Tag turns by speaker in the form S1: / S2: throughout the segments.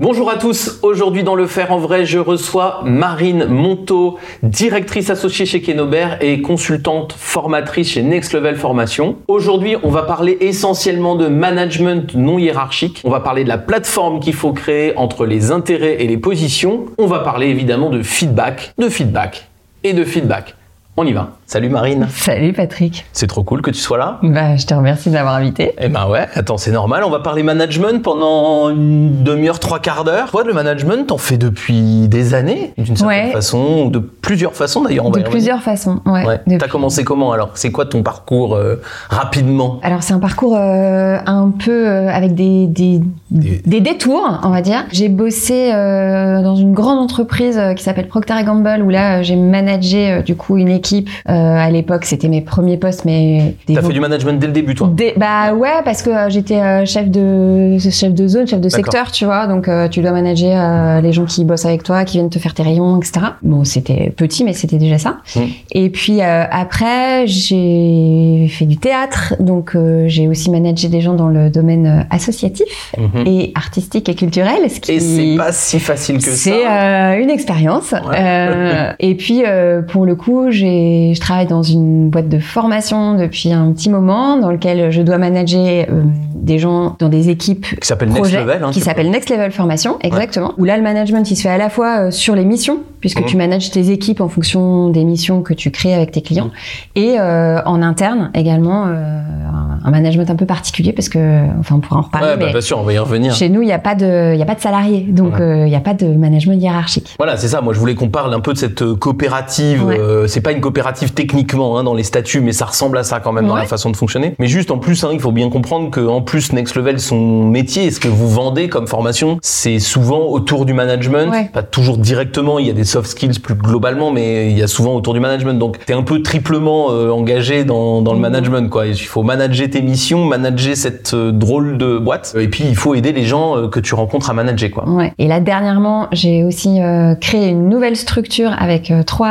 S1: Bonjour à tous, aujourd'hui dans Le Faire en Vrai, je reçois Marine Monteau, directrice associée chez Kenobert et consultante formatrice chez Next Level Formation. Aujourd'hui, on va parler essentiellement de management non hiérarchique, on va parler de la plateforme qu'il faut créer entre les intérêts et les positions, on va parler évidemment de feedback, de feedback et de feedback. On y va. Salut Marine.
S2: Salut Patrick.
S1: C'est trop cool que tu sois là.
S2: Bah, je te remercie de m'avoir invité.
S1: Eh ben ouais, attends, c'est normal. On va parler management pendant une demi-heure, trois quarts d'heure. Toi, le management, t'en fais depuis des années, d'une certaine
S2: Ouais.
S1: façon, ou de plusieurs façons d'ailleurs.
S2: De plusieurs façons. Ouais.
S1: Ouais.
S2: Depuis-
S1: T'as commencé comment alors? C'est quoi ton parcours euh, rapidement?
S2: Alors c'est un parcours euh, un peu euh, avec des, des,
S1: Des-
S2: des détours, on va dire. J'ai bossé dans une grande entreprise qui s'appelle Procter Gamble où là j'ai managé du coup une équipe. Euh, à l'époque c'était mes premiers postes, mais
S1: T'as fait du management dès le début, toi
S2: Des- bah ouais, parce que euh, j'étais euh, chef de chef de zone, chef de secteur, tu vois. Donc tu dois manager les gens qui bossent avec toi, qui viennent te faire tes rayons, etc. Bon, c'était petit, mais c'était déjà ça.
S1: Mm.
S2: Et puis après, j'ai fait du théâtre, donc j'ai aussi managé des gens dans le domaine associatif
S1: Mhm.
S2: et artistique et culturel, ce qui
S1: Et c'est pas si facile que ça.
S2: c'est une expérience.
S1: Ouais.
S2: Euh, et puis, pour le coup, j'ai, travaille dans une boîte de formation depuis un petit moment, dans lequel je dois manager euh, des gens dans des équipes
S1: Qui s'appelle Next Level. hein,
S2: qui s'appelle Next Level Formation, exactement. Où là, le management, il se fait à la fois euh, sur les missions, puisque
S1: Mhm.
S2: tu manages tes équipes en fonction des missions que tu crées avec tes clients, et euh, en interne également un, management un peu particulier, parce que, enfin, on pourra en reparler,
S1: Ouais, bah,
S2: mais
S1: bien sûr, on va y revenir.
S2: chez nous, il n'y a pas de, il a pas de salariés, donc
S1: Ouais.
S2: il n'y a pas de management hiérarchique.
S1: Voilà, c'est ça. Moi, je voulais qu'on parle un peu de cette coopérative.
S2: Ouais.
S1: c'est pas une coopérative techniquement hein, dans les statuts, mais ça ressemble à ça quand même dans la façon de fonctionner. Mais juste en plus, hein, il faut bien comprendre que en plus Next Level, son métier, ce que vous vendez comme formation, c'est souvent autour du management.
S2: Ouais.
S1: Pas toujours directement. Il y a des soft skills plus globalement, mais il y a souvent autour du management. Donc, t'es un peu triplement euh, engagé dans, dans le
S2: Mhm.
S1: management. Quoi. Il faut manager tes missions, manager cette euh, drôle de boîte, et puis il faut aider les gens euh, que tu rencontres à manager. Quoi.
S2: Ouais. Et là, dernièrement, j'ai aussi euh, créé une nouvelle structure avec trois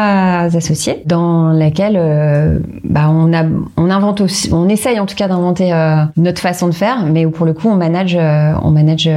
S2: associés, dans laquelle euh, bah, on, essaye en tout cas d'inventer euh, notre façon de faire, mais où pour le coup, on manage, euh, on manage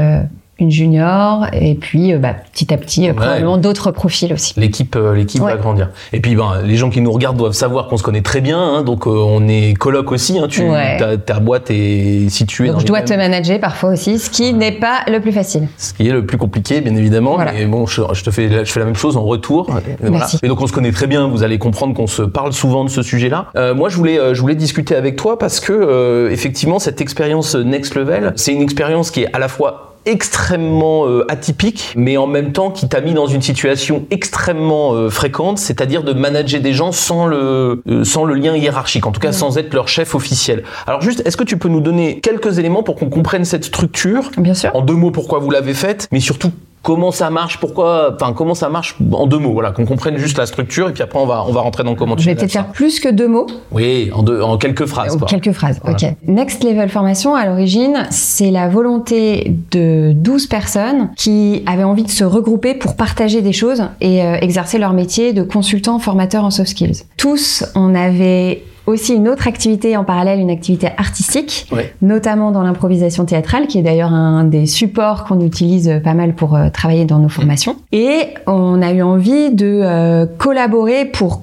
S2: une junior, et puis euh, bah, petit à petit, euh, probablement d'autres profils aussi.
S1: L'équipe, euh, l'équipe
S2: Ouais.
S1: va grandir. Et puis, ben, les gens qui nous regardent doivent savoir qu'on se connaît très bien. hein, donc, euh, on est coloc aussi. Hein, tu,
S2: Ouais.
S1: ta, ta boîte est située
S2: Donc
S1: dans
S2: je dois te manager parfois aussi, ce qui n'est pas le plus facile.
S1: ce qui est le plus compliqué, bien évidemment.
S2: Voilà.
S1: Mais bon, je, je te fais, je fais la même chose en retour. Et, voilà.
S2: Merci.
S1: Et donc, on se connaît très bien. Vous allez comprendre qu'on se parle souvent de ce sujet-là. Euh, moi, je voulais, euh, je voulais discuter avec toi parce que, euh, effectivement, cette expérience Next Level, c'est une expérience qui est à la fois extrêmement euh, atypique, mais en même temps qui t'a mis dans une situation extrêmement euh, fréquente, c'est-à-dire de manager des gens sans le, euh, sans le lien hiérarchique, en tout cas sans être leur chef officiel. Alors juste, est-ce que tu peux nous donner quelques éléments pour qu'on comprenne cette structure?
S2: Bien sûr.
S1: en deux mots pourquoi vous l'avez faite, mais surtout comment ça marche, pourquoi, enfin comment ça marche en deux mots, voilà, qu'on comprenne juste la structure et puis après on va on va rentrer dans comment tu
S2: Je vais peut-être faire plus que deux mots.
S1: Oui, en deux, en quelques phrases quoi.
S2: Quelques phrases,
S1: Voilà.
S2: ok. Next Level Formation, à l'origine, c'est la volonté de 12 personnes qui avaient envie de se regrouper pour partager des choses et euh, exercer leur métier de consultant formateur en soft skills. Tous, on avait aussi une autre activité en parallèle, une activité artistique, notamment dans l'improvisation théâtrale, qui est d'ailleurs un des supports qu'on utilise pas mal pour euh, travailler dans nos formations. Et on a eu envie de euh, collaborer pour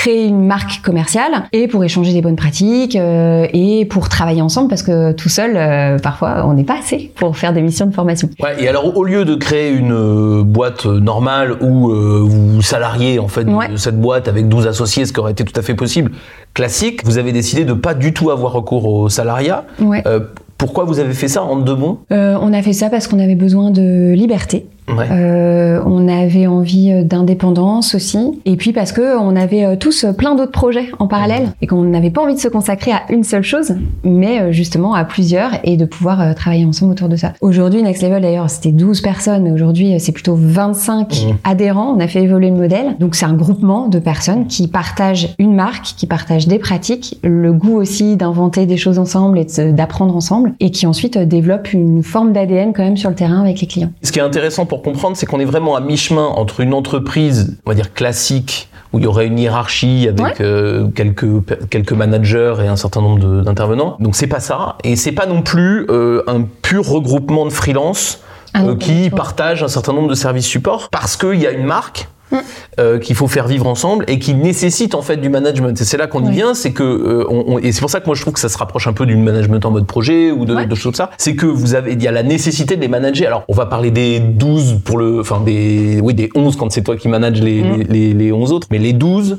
S2: créer une marque commerciale et pour échanger des bonnes pratiques euh, et pour travailler ensemble parce que tout seul, euh, parfois, on n'est pas assez pour faire des missions de formation.
S1: Ouais, et alors au lieu de créer une euh, boîte normale où euh, vous salariez en fait
S2: Ouais.
S1: cette boîte avec 12 associés, ce qui aurait été tout à fait possible, classique, vous avez décidé de pas du tout avoir recours au salariat.
S2: Ouais.
S1: Pourquoi vous avez fait ça en deux mots?
S2: On a fait ça parce qu'on avait besoin de liberté.
S1: Ouais.
S2: Euh, on avait envie euh, d'indépendance aussi. Et puis parce que on avait euh, tous plein d'autres projets en parallèle et qu'on n'avait pas envie de se consacrer à une seule chose, mais justement à plusieurs et de pouvoir travailler ensemble autour de ça. Aujourd'hui, Next Level d'ailleurs, c'était 12 personnes, mais aujourd'hui, c'est plutôt 25
S1: Mhm.
S2: adhérents. On a fait évoluer le modèle. Donc c'est un groupement de personnes qui partagent une marque, qui partagent des pratiques, le goût aussi d'inventer des choses ensemble et d'apprendre ensemble et qui ensuite développent une forme d'ADN quand même sur le terrain avec les clients.
S1: Ce qui est intéressant pour comprendre, c'est qu'on est vraiment à mi-chemin entre une entreprise, on va dire classique, où il y aurait une hiérarchie avec
S2: Ouais.
S1: euh, quelques quelques managers et un certain nombre d'intervenants. Donc c'est pas ça, et c'est pas non plus euh, un pur regroupement de freelance
S2: Ah
S1: euh, qui partagent un certain nombre de services support parce qu'il y a une marque Euh, qu'il faut faire vivre ensemble et qui nécessite en fait du management. Et c'est là qu'on y vient, c'est que euh, on- on- et c'est pour ça que moi je trouve que ça se rapproche un peu d'une management en mode projet ou de,
S2: Ouais.
S1: de choses comme ça. C'est que vous avez, il y a la nécessité de les manager. Alors on va parler des 12 pour le, enfin des, oui des 11 quand c'est toi qui manages les,
S2: Mm.
S1: les, les, les 11 autres, mais les 12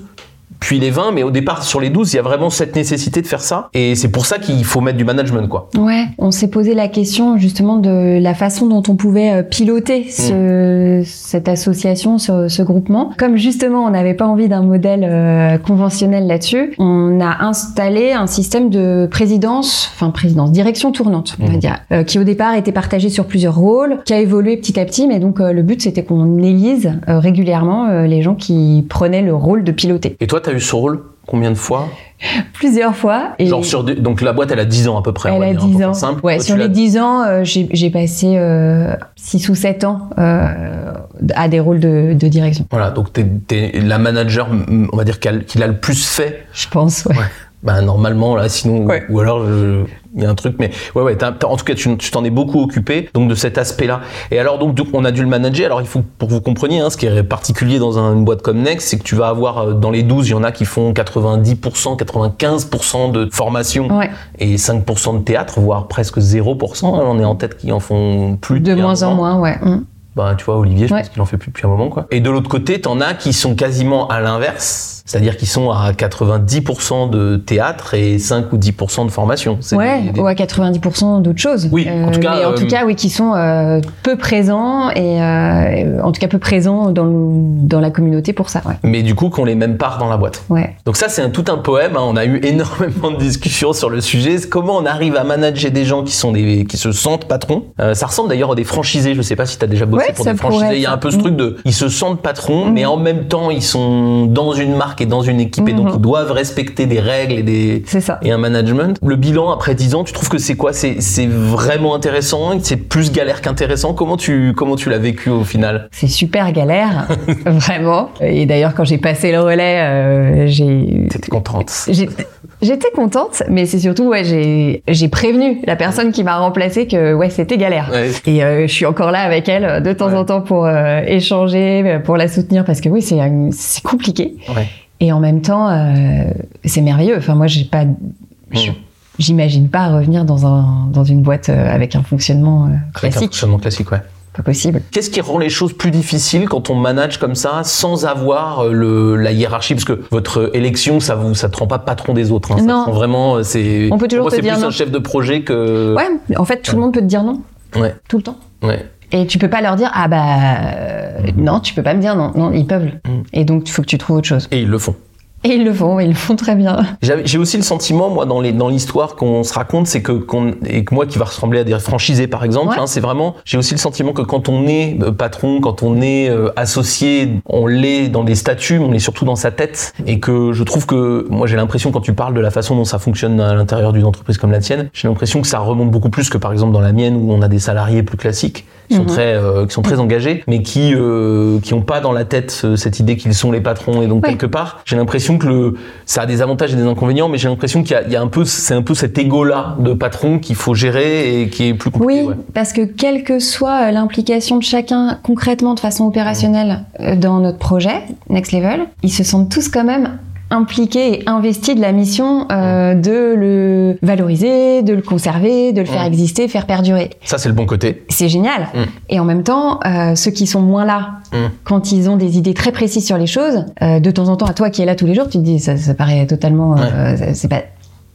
S1: puis les 20, mais au départ sur les 12, il y a vraiment cette nécessité de faire ça. Et c'est pour ça qu'il faut mettre du management, quoi.
S2: Ouais, on s'est posé la question justement de la façon dont on pouvait euh, piloter ce, cette association, ce, ce groupement. Comme justement on n'avait pas envie d'un modèle euh, conventionnel là-dessus, on a installé un système de présidence, enfin présidence, direction tournante, on va
S1: Mhm.
S2: dire, euh, qui au départ était partagé sur plusieurs rôles, qui a évolué petit à petit, mais donc euh, le but c'était qu'on élise régulièrement les gens qui prenaient le rôle de piloter.
S1: Et toi, t'as eu ce rôle combien de fois
S2: Plusieurs fois. Et
S1: Genre sur des- donc la boîte, elle a 10 ans à peu près. on
S2: Elle
S1: va
S2: a
S1: dire,
S2: 10
S1: pour faire
S2: ans.
S1: Simple.
S2: Ouais,
S1: Toi,
S2: sur les
S1: l'as-
S2: 10 ans, euh, j'ai j'ai passé euh, 6 ou 7 ans euh, à des rôles de, de direction,
S1: Voilà, donc t'es, t'es la manager, on va dire qu'elle- qu'il a le plus fait.
S2: je pense. Ouais.
S1: Ouais. Bah normalement là, sinon
S2: Ouais.
S1: ou alors je- il y a un truc, mais ouais ouais. en tout cas, tu, t'en es beaucoup occupé, donc de cet aspect-là. Et alors donc, on a dû le manager. Alors il faut pour que vous compreniez, hein, ce qui est particulier dans un- une boîte comme Next, c'est que tu vas avoir euh, dans les 12, il y en a qui font 90%, 95% de formation
S2: Ouais.
S1: et 5% de théâtre, voire presque 0%. On est en tête qui en font plus
S2: De moins en moins, ouais.
S1: Bah, tu vois, Olivier, je
S2: Ouais.
S1: pense qu'il en fait plus depuis un moment, quoi. Et de l'autre côté, t'en as qui sont quasiment à l'inverse. C'est-à-dire qu'ils sont à 90% de théâtre et 5 ou 10% de formation.
S2: Ouais,
S1: des- des-
S2: ou à 90% d'autres choses.
S1: Oui, en tout cas,
S2: mais en
S1: euh,
S2: tout cas, oui, qui sont euh, peu présents et euh, en tout cas peu présents dans, le- dans la communauté pour ça. Ouais.
S1: Mais du coup, qu'on les mêmes parts dans la boîte.
S2: Ouais.
S1: Donc ça, c'est tout un poème. hein. On a eu énormément de discussions sur le sujet. Comment on arrive à manager des gens qui sont des, qui se sentent patrons? Euh, ça ressemble d'ailleurs à des franchisés. Je sais pas si tu as déjà bossé
S2: Ouais,
S1: pour des franchisés. Il y a un peu ce truc de, ils se sentent patrons, mais en même temps, ils sont dans une marque et dans une équipe et donc
S2: Mhm.
S1: ils doivent respecter des règles et des,
S2: ça.
S1: et un management. Le bilan après 10 ans, tu trouves que c'est quoi? C'est c'est vraiment intéressant? C'est plus galère qu'intéressant? Comment tu, comment tu l'as vécu au final?
S2: C'est super galère, vraiment. Et d'ailleurs, quand j'ai passé le relais, euh, j'ai
S1: T'étais contente
S2: J'étais contente, mais c'est surtout, ouais, j'ai j'ai prévenu la personne qui m'a remplacée que, ouais, c'était galère.
S1: Ouais.
S2: Et euh, je suis encore là avec elle de temps
S1: Ouais.
S2: en temps pour euh, échanger, pour la soutenir, parce que oui, c'est c'est compliqué.
S1: Ouais.
S2: Et en même temps, euh, c'est merveilleux. Enfin, moi, j'ai pas, je-
S1: Mm.
S2: j'imagine pas revenir dans un dans une boîte euh, avec un fonctionnement euh,
S1: Avec un
S2: classique.
S1: fonctionnement classique, ouais.
S2: Pas possible.
S1: Qu'est-ce qui rend les choses plus difficiles quand on manage comme ça sans avoir le, la hiérarchie? Parce que votre élection, ça vous, ça te rend pas patron des autres. hein. Ça
S2: Non.
S1: te rend vraiment, c'est.
S2: On peut toujours
S1: pour moi,
S2: te
S1: c'est
S2: dire
S1: plus
S2: non.
S1: un chef de projet que.
S2: Ouais, en fait, tout le monde peut te dire non,
S1: Ouais.
S2: tout le temps.
S1: Ouais.
S2: Et tu peux pas leur dire ah bah euh, non, tu peux pas me dire non, non ils peuvent.
S1: Mm.
S2: Et donc il faut que tu trouves autre chose.
S1: Et ils le font.
S2: Et ils le font, ils le font très bien.
S1: J'ai aussi le sentiment, moi, dans les dans l'histoire qu'on se raconte, c'est que qu'on et que moi qui va ressembler à des franchisés, par exemple,
S2: Ouais.
S1: hein, c'est vraiment. J'ai aussi le sentiment que quand on est euh, patron, quand on est euh, associé, on l'est dans les statuts, mais on est surtout dans sa tête, et que je trouve que moi j'ai l'impression quand tu parles de la façon dont ça fonctionne à l'intérieur d'une entreprise comme la tienne, j'ai l'impression que ça remonte beaucoup plus que par exemple dans la mienne où on a des salariés plus classiques qui sont très euh, qui sont très engagés, mais qui euh, qui ont pas dans la tête euh, cette idée qu'ils sont les patrons, et donc quelque part, j'ai l'impression que le ça a des avantages et des inconvénients, mais j'ai l'impression qu'il y a, il y a un peu, c'est un peu cet ego-là de patron qu'il faut gérer et qui est plus compliqué.
S2: Oui,
S1: ouais.
S2: parce que quelle que soit euh, l'implication de chacun concrètement de façon opérationnelle dans notre projet Next Level, ils se sentent tous quand même impliqués et investis de la mission euh, de le valoriser, de le conserver, de le faire
S1: Mm.
S2: exister, faire perdurer.
S1: Ça, c'est le bon côté.
S2: C'est génial.
S1: Mm.
S2: Et en même temps, euh, ceux qui sont moins là,
S1: Mm.
S2: quand ils ont des idées très précises sur les choses, euh, de temps en temps, à toi qui es là tous les jours, tu te dis, ça, ça paraît totalement, euh, c'est pas.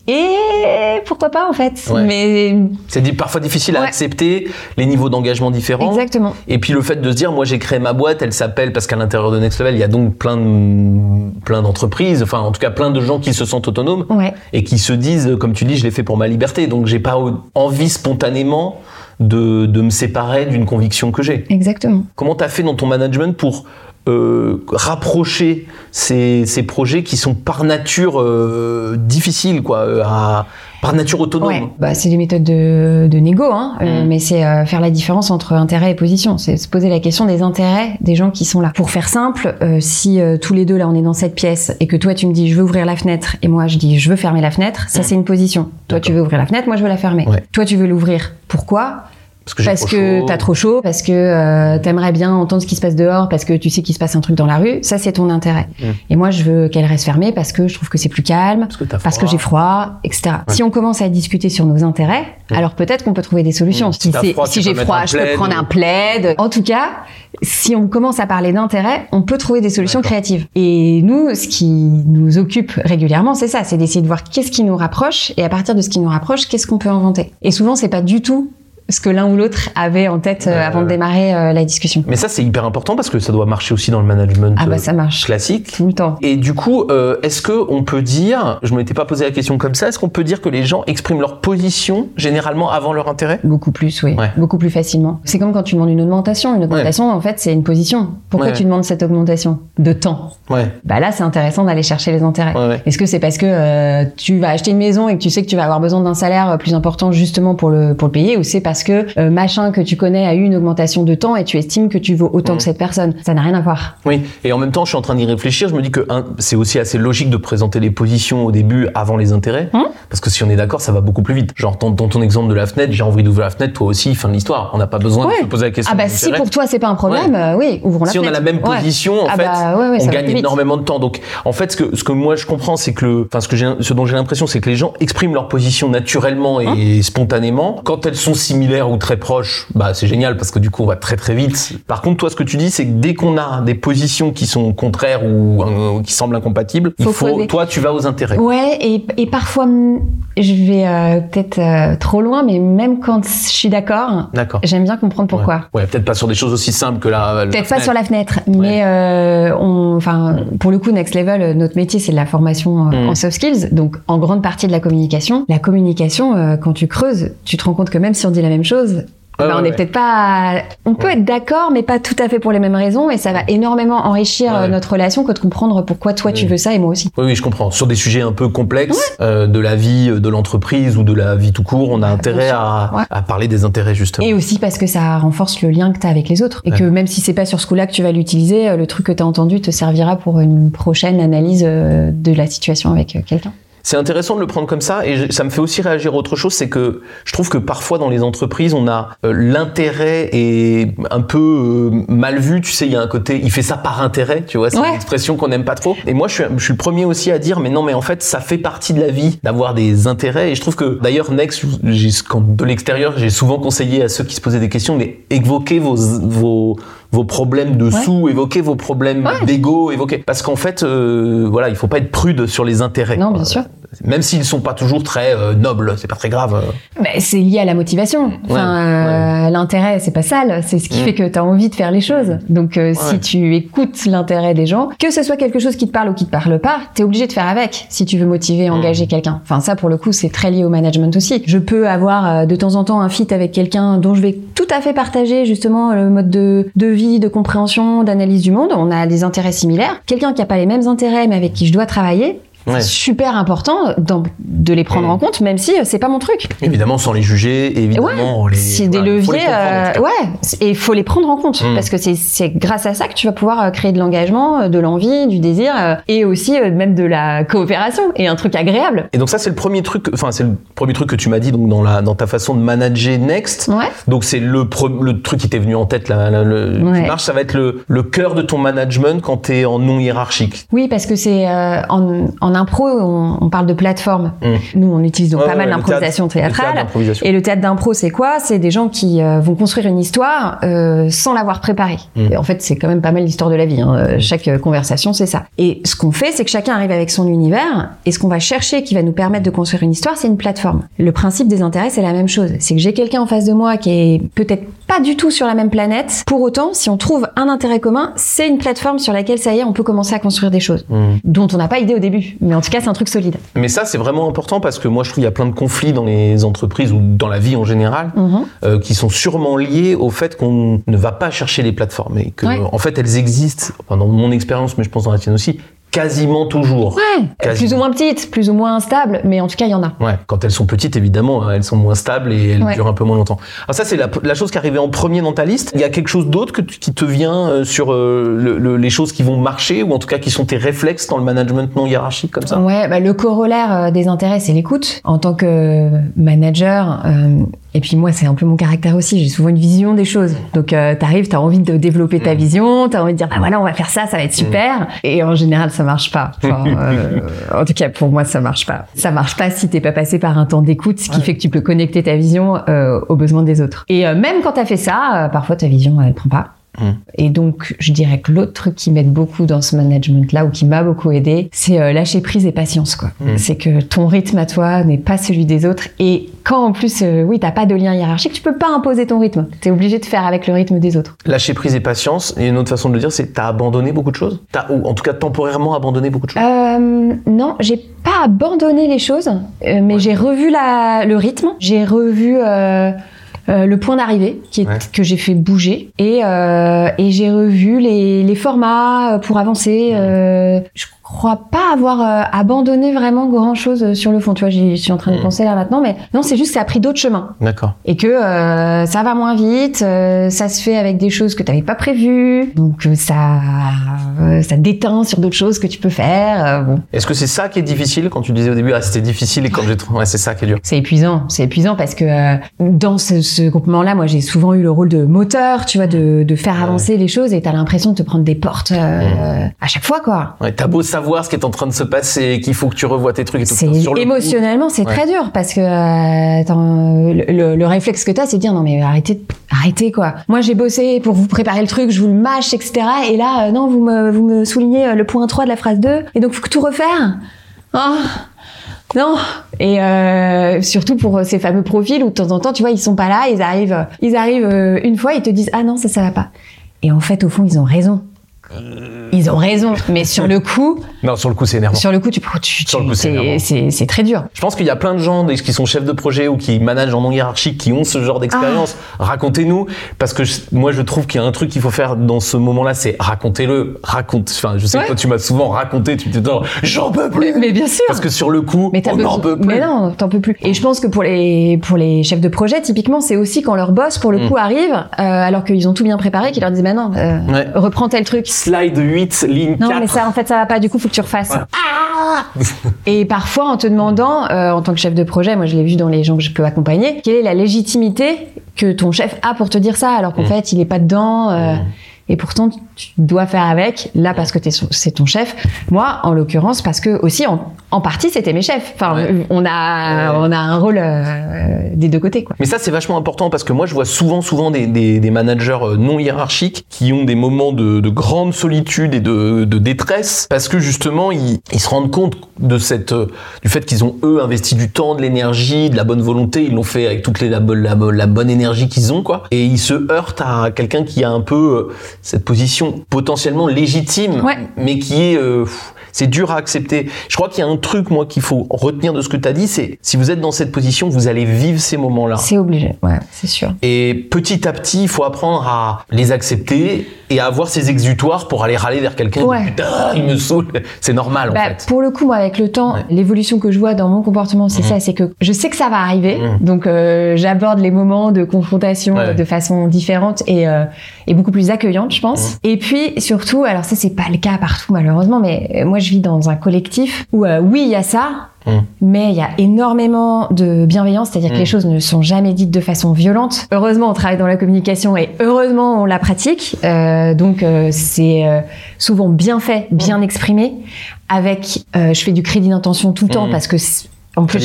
S2: Et pourquoi pas en fait
S1: Ouais.
S2: Mais
S1: C'est parfois difficile à
S2: Ouais.
S1: accepter les niveaux d'engagement différents.
S2: exactement.
S1: Et puis le fait de se dire, moi j'ai créé ma boîte, elle s'appelle parce qu'à l'intérieur de Next Level, il y a donc plein de, plein d'entreprises, enfin en tout cas plein de gens qui se sentent autonomes
S2: Ouais.
S1: et qui se disent, comme tu dis, je l'ai fait pour ma liberté, donc j'ai pas envie spontanément de, de me séparer d'une conviction que j'ai.
S2: Exactement.
S1: Comment tu as fait dans ton management pour euh, rapprocher ces, ces projets qui sont par nature euh, difficiles, quoi, euh, à- par nature autonomes
S2: Ouais. Bah, c'est des méthodes de, de négo, hein, euh,
S1: Mm.
S2: mais c'est faire la différence entre intérêt et position. C'est se poser la question des intérêts des gens qui sont là. Pour faire simple, si tous les deux là on est dans cette pièce et que toi tu me dis je veux ouvrir la fenêtre et moi je dis je veux fermer la fenêtre, ça
S1: Mm.
S2: c'est une position. Toi tu veux ouvrir la fenêtre, moi je veux la fermer.
S1: Ouais.
S2: Toi tu veux l'ouvrir. Pourquoi?
S1: Parce que,
S2: Parce
S1: trop
S2: que t'as trop chaud, parce que euh, t'aimerais bien entendre ce qui se passe dehors, parce que tu sais qu'il se passe un truc dans la rue, ça c'est ton intérêt.
S1: Mm.
S2: Et moi je veux qu'elle reste fermée parce que je trouve que c'est plus calme,
S1: Parce que
S2: que j'ai froid, etc. Si on commence à discuter sur nos intérêts, alors peut-être qu'on peut trouver des solutions.
S1: Mm. Si froid,
S2: j'ai froid, je peux prendre
S1: ou-
S2: un plaid. En tout cas, si on commence à parler d'intérêts, on peut trouver des solutions créatives. Et nous, ce qui nous occupe régulièrement, c'est ça, c'est d'essayer de voir qu'est-ce qui nous rapproche et à partir de ce qui nous rapproche, qu'est-ce qu'on peut inventer. Et souvent, c'est pas du tout ce que l'un ou l'autre avait en tête euh, avant de
S1: ouais.
S2: démarrer euh, la discussion.
S1: Mais ça, c'est hyper important parce que ça doit marcher aussi dans le management
S2: Ah bah
S1: euh,
S2: ça marche
S1: classique.
S2: tout le temps.
S1: Et du coup, euh, est-ce que on peut dire, je m'étais pas posé la question comme ça, est-ce qu'on peut dire que les gens expriment leur position généralement avant leur intérêt?
S2: Beaucoup plus, oui.
S1: Ouais.
S2: Beaucoup plus facilement. C'est comme quand tu demandes une augmentation. Une augmentation, en fait, c'est une position. Pourquoi
S1: Ouais.
S2: tu demandes cette augmentation? De temps.
S1: Ouais,
S2: Bah là, c'est intéressant d'aller chercher les intérêts. Est-ce que c'est parce que euh, tu vas acheter une maison et que tu sais que tu vas avoir besoin d'un salaire euh, plus important justement pour le, pour le payer ou c'est parce que euh, machin que tu connais a eu une augmentation de temps et tu estimes que tu vaux autant que cette personne Ça n'a rien à voir.
S1: Oui, et en même temps, je suis en train d'y réfléchir. Je me dis que c'est aussi assez logique de présenter les positions au début avant les intérêts,
S2: Hum.
S1: parce que si on est d'accord, ça va beaucoup plus vite. Genre dans, ton exemple de la fenêtre, j'ai envie d'ouvrir la fenêtre, toi aussi, fin de l'histoire. On n'a pas besoin
S2: Ouais.
S1: de se poser la question.
S2: Ah bah si pour toi c'est pas un problème, euh, oui, ouvrons la
S1: si on a
S2: fenêtre.
S1: la même
S2: Ouais.
S1: position, en
S2: Ah
S1: fait,
S2: bah, ouais, ouais,
S1: on
S2: ça va
S1: gagne énormément de temps. Donc, en fait, ce que, ce que moi je comprends, c'est que le, enfin, ce que ce dont j'ai l'impression, c'est que les gens expriment leur position naturellement
S2: Hein
S1: et spontanément. Quand elles sont similaires ou très proches, bah, c'est génial parce que du coup, on va très très vite. Par contre, toi, ce que tu dis, c'est que dès qu'on a des positions qui sont contraires ou euh, qui semblent incompatibles, il
S2: Faut poser.
S1: toi, tu vas aux intérêts.
S2: Ouais, et, et parfois, je vais euh, peut-être euh, trop loin, mais même quand je suis d'accord,
S1: D'accord.
S2: j'aime bien comprendre pourquoi.
S1: Ouais, Ouais, peut-être pas sur des choses aussi simples que la.
S2: Peut-être pas sur la fenêtre, mais on, enfin, pour le coup, Next Level, notre métier, c'est de la formation
S1: Mm.
S2: en soft skills, donc en grande partie de la communication. La communication, quand tu creuses, tu te rends compte que même si on dit la même chose,
S1: Ouais,
S2: bah, on n'est
S1: ouais.
S2: peut-être pas, on peut être d'accord, mais pas tout à fait pour les mêmes raisons, et ça va énormément enrichir
S1: Ouais.
S2: euh, notre relation que de comprendre pourquoi toi tu veux ça et moi aussi.
S1: Oui, oui, je comprends. Sur des sujets un peu complexes euh, de la vie euh, de l'entreprise ou de la vie tout court, on a intérêt
S2: sûr.
S1: à, à parler des intérêts justement.
S2: Et aussi parce que ça renforce le lien que tu as avec les autres. Et que même si c'est pas sur ce coup-là que tu vas l'utiliser, le truc que tu as entendu te servira pour une prochaine analyse de la situation avec quelqu'un.
S1: C'est intéressant de le prendre comme ça et ça me fait aussi réagir à autre chose, c'est que je trouve que parfois dans les entreprises, on a euh, l'intérêt est un peu euh, mal vu. Tu sais, il y a un côté, il fait ça par intérêt, tu vois, c'est
S2: Ouais.
S1: une expression qu'on n'aime pas trop. Et moi, je suis, je suis le premier aussi à dire, mais non, mais en fait, ça fait partie de la vie d'avoir des intérêts. Et je trouve que d'ailleurs, Next, quand- de l'extérieur, j'ai souvent conseillé à ceux qui se posaient des questions, mais évoquez vos, vos, vos problèmes de
S2: Ouais.
S1: sous, évoquez vos problèmes
S2: Ouais.
S1: d'ego, évoquez. Parce qu'en fait, euh, voilà, il faut pas être prude sur les intérêts.
S2: Non, bien sûr.
S1: Même s'ils sont pas toujours très euh, nobles, c'est pas très grave. euh.
S2: Mais c'est lié à la motivation. Enfin, euh, l'intérêt, c'est pas sale. C'est ce qui
S1: Mm.
S2: fait que tu as envie de faire les choses. Donc, euh, si
S1: Ouais.
S2: tu écoutes l'intérêt des gens, que ce soit quelque chose qui te parle ou qui te parle pas, tu es obligé de faire avec si tu veux motiver et
S1: Mm.
S2: engager quelqu'un. Enfin, ça, pour le coup, c'est très lié au management aussi. Je peux avoir de temps en temps un fit avec quelqu'un dont je vais tout à fait partager justement le mode de, de vie, de compréhension, d'analyse du monde. On a des intérêts similaires. Quelqu'un qui a pas les mêmes intérêts, mais avec qui je dois travailler,
S1: Ouais.
S2: c'est super important de les prendre en compte, même si euh, c'est pas mon truc.
S1: Évidemment, sans les juger, évidemment. on les,
S2: C'est des leviers, euh, ouais, et il faut les prendre en compte
S1: Mm.
S2: parce que c'est- grâce à ça que tu vas pouvoir euh, créer de l'engagement, de l'envie, du désir et aussi même de la coopération et un truc agréable.
S1: Et donc ça, c'est le premier truc. Enfin, c'est le premier truc que tu m'as dit donc dans la dans ta façon de manager Next.
S2: Ouais.
S1: Donc c'est le le truc qui t'est venu en tête là, là, le,
S2: Ouais.
S1: qui marche. Ça va être le le cœur de ton management quand t'es en non hiérarchique.
S2: Oui, parce que c'est euh, en, en impro, on, on parle de plateforme.
S1: Mm.
S2: Nous, on utilise donc
S1: Ouais,
S2: pas mal
S1: ouais,
S2: l'improvisation
S1: le
S2: théâtrale. Et le théâtre d'impro, c'est quoi? C'est des gens qui euh, vont construire une histoire euh, sans l'avoir préparée.
S1: Mm.
S2: Et en fait, c'est quand même pas mal l'histoire de la vie. hein. Euh, Chaque conversation, c'est ça. Et ce qu'on fait, c'est que chacun arrive avec son univers. Et ce qu'on va chercher qui va nous permettre de construire une histoire, c'est une plateforme. Le principe des intérêts, c'est la même chose. C'est que j'ai quelqu'un en face de moi qui est peut-être pas du tout sur la même planète. Pour autant, si on trouve un intérêt commun, c'est une plateforme sur laquelle, ça y est, on peut commencer à construire des choses.
S1: Mm.
S2: Dont on n'a pas idée au début. Mais en tout cas, c'est un truc solide.
S1: Mais ça, c'est vraiment important parce que moi, je trouve qu'il y a plein de conflits dans les entreprises ou dans la vie en général
S2: Mhm.
S1: euh, qui sont sûrement liés au fait qu'on ne va pas chercher les plateformes et que,
S2: Ouais.
S1: en fait, elles existent, enfin, dans mon expérience, mais je pense dans la tienne aussi, quasiment toujours.
S2: Ouais, plus ou moins petites, plus ou moins instables, mais en tout cas, il y en a.
S1: Ouais, quand elles sont petites, évidemment, elles sont moins stables et elles
S2: Ouais.
S1: durent un peu moins longtemps. Alors ça, c'est la, la chose qui arrivait en premier dans ta liste. Il y a quelque chose d'autre que tu- qui te vient euh, sur euh, le- le- les choses qui vont marcher ou en tout cas qui sont tes réflexes dans le management non hiérarchique comme ça?
S2: Ouais, bah, le corollaire euh, des intérêts, c'est l'écoute. En tant que manager, euh, Et puis moi, c'est un peu mon caractère aussi. J'ai souvent une vision des choses. Donc euh, t'arrives, t'as envie de développer ta
S1: Mm.
S2: vision, t'as envie de dire bah voilà, on va faire ça, ça va être super. Et en général, ça marche pas. Enfin, euh, en tout cas, pour moi, ça marche pas. Ça marche pas si t'es pas passé par un temps d'écoute, ce qui
S1: Ouais.
S2: fait que tu peux connecter ta vision euh, aux besoins des autres. Et euh, même quand t'as fait ça, euh, parfois ta vision elle prend pas.
S1: Mm.
S2: Et donc, je dirais que l'autre truc qui m'aide beaucoup dans ce management-là, ou qui m'a beaucoup aidé, c'est euh, lâcher prise et patience, quoi.
S1: Mm.
S2: C'est que ton rythme à toi n'est pas celui des autres. Et quand en plus, euh, oui, t'as pas de lien hiérarchique, tu peux pas imposer ton rythme. T'es obligé de faire avec le rythme des autres.
S1: Lâcher prise et patience. Et une autre façon de le dire, c'est t'as abandonné beaucoup de choses? Ou en tout cas temporairement abandonné beaucoup de choses?
S2: Euh, non, j'ai pas abandonné les choses, euh, mais
S1: Ouais.
S2: j'ai revu la, le rythme, j'ai revu euh, le point d'arrivée qui est,
S1: Ouais.
S2: que j'ai fait bouger et, euh, et j'ai revu les, les formats pour avancer. Euh, je crois pas avoir euh, abandonné vraiment grand chose sur le fond. Tu vois, je suis en train de
S1: Mm.
S2: penser là maintenant, mais non, c'est juste que ça a pris d'autres chemins
S1: D'accord.
S2: et que euh, ça va moins vite, euh, ça se fait avec des choses que tu n'avais pas prévues, donc euh, ça, euh, ça déteint sur d'autres choses que tu peux faire. euh, bon.
S1: Est-ce que c'est ça qui est difficile quand tu disais au début, ah c'était difficile et quand j'ai trouvé, ouais, c'est ça qui est dur.
S2: C'est épuisant, c'est épuisant parce que euh, dans ce, ce groupement-là, moi j'ai souvent eu le rôle de moteur, tu vois, de, de faire
S1: Ouais.
S2: avancer les choses et t'as l'impression de te prendre des portes euh, à chaque fois, quoi.
S1: Ouais, t'as beau savoir ce qui est en train de se passer, qu'il faut que tu revoies tes trucs et tout. Sur
S2: émotionnellement, c'est
S1: Ouais.
S2: très dur parce que euh, attends, le, le- le réflexe que t'as, c'est de dire non mais arrêtez, arrêtez quoi. Moi j'ai bossé pour vous préparer le truc, je vous le mâche, etc. Et là, euh, non, vous me, vous me soulignez euh, le point 3 de la phrase 2 et donc faut que tout refaire. Oh, non. Et euh, surtout pour ces fameux profils où de temps en temps, tu vois, ils sont pas là, ils arrivent, ils arrivent une fois, ils te disent ah non ça ça va pas. Et en fait, au fond, ils ont raison. Ils ont raison, mais sur le coup,
S1: Non, sur le coup, c'est énervant.
S2: sur le coup, tu, tu,
S1: Sur le
S2: tu-
S1: coup, c'est
S2: très dur.
S1: Je pense qu'il y a plein de gens qui sont chefs de projet ou qui managent en non hiérarchique, qui ont ce genre d'expérience.
S2: Ah.
S1: Racontez-nous, parce que je- moi je trouve qu'il y a un truc qu'il faut faire dans ce moment-là, c'est racontez-le, raconte. Enfin, je sais
S2: Ouais.
S1: que toi tu m'as souvent raconté, tu te dis j'en peux plus.
S2: Mais bien sûr.
S1: Parce que sur le coup,
S2: Mais
S1: on n'en peut plus.
S2: Mais non, t'en peux plus. Et je pense que pour les pour les chefs de projet, typiquement, c'est aussi quand leur boss, pour le
S1: Mm.
S2: coup, arrive, euh, alors qu'ils ont tout bien préparé, qu'ils leur disent bah non, euh,
S1: Ouais.
S2: reprends tel truc.
S1: Slide 8, ligne
S2: Non,
S1: 4.
S2: mais ça, en fait, ça va pas. Du coup, faut que tu refasses. Ah et parfois, en te demandant, euh, en tant que chef de projet, moi, je l'ai vu dans les gens que je peux accompagner, quelle est la légitimité que ton chef a pour te dire ça, alors qu'en
S1: Mm.
S2: fait, il est pas dedans. euh,
S1: Mm.
S2: Et pourtant, tu dois faire avec, là, parce que c'est ton chef. Moi, en l'occurrence, parce que aussi, en, en partie, c'était mes chefs. Enfin,
S1: Ouais.
S2: on a,
S1: Ouais.
S2: on a un rôle euh, des deux côtés, quoi.
S1: Mais ça, c'est vachement important parce que moi, je vois souvent, souvent des, des, des managers euh, non hiérarchiques qui ont des moments de, de grande solitude et de, de détresse parce que justement, ils, ils se rendent compte de cette, euh, du fait qu'ils ont eux investi du temps, de l'énergie, de la bonne volonté. Ils l'ont fait avec toute les, la, bonne- la, bonne- la bonne énergie qu'ils ont, quoi. Et ils se heurtent à quelqu'un qui a un peu euh, cette position potentiellement légitime,
S2: Ouais.
S1: mais qui est euh, pff, c'est dur à accepter. Je crois qu'il y a un truc moi qu'il faut retenir de ce que tu as dit, c'est si vous êtes dans cette position, vous allez vivre ces moments-là.
S2: C'est obligé, ouais, c'est sûr.
S1: Et petit à petit, il faut apprendre à les accepter et à avoir ces exutoires pour aller râler vers quelqu'un.
S2: Ouais.
S1: Putain, il me saoule. C'est normal en
S2: Bah,
S1: fait.
S2: Pour le coup, moi, avec le temps,
S1: Ouais.
S2: l'évolution que je vois dans mon comportement, c'est
S1: Mhm.
S2: ça, c'est que je sais que ça va arriver,
S1: Mhm.
S2: donc euh, j'aborde les moments de confrontation
S1: Ouais.
S2: de façon différente et, euh, et beaucoup plus accueillante, je pense.
S1: Mhm.
S2: Et puis surtout, alors ça c'est pas le cas partout malheureusement, mais euh, moi je vis dans un collectif où euh, oui il y a ça.
S1: Mhm.
S2: Mais il y a énormément de bienveillance, c'est-à-dire que les choses ne sont jamais dites de façon violente. Heureusement, on travaille dans la communication et heureusement, on la pratique. Euh, donc, euh, c'est souvent bien fait, bien exprimé. Avec, je fais du crédit d'intention tout le temps parce que en plus,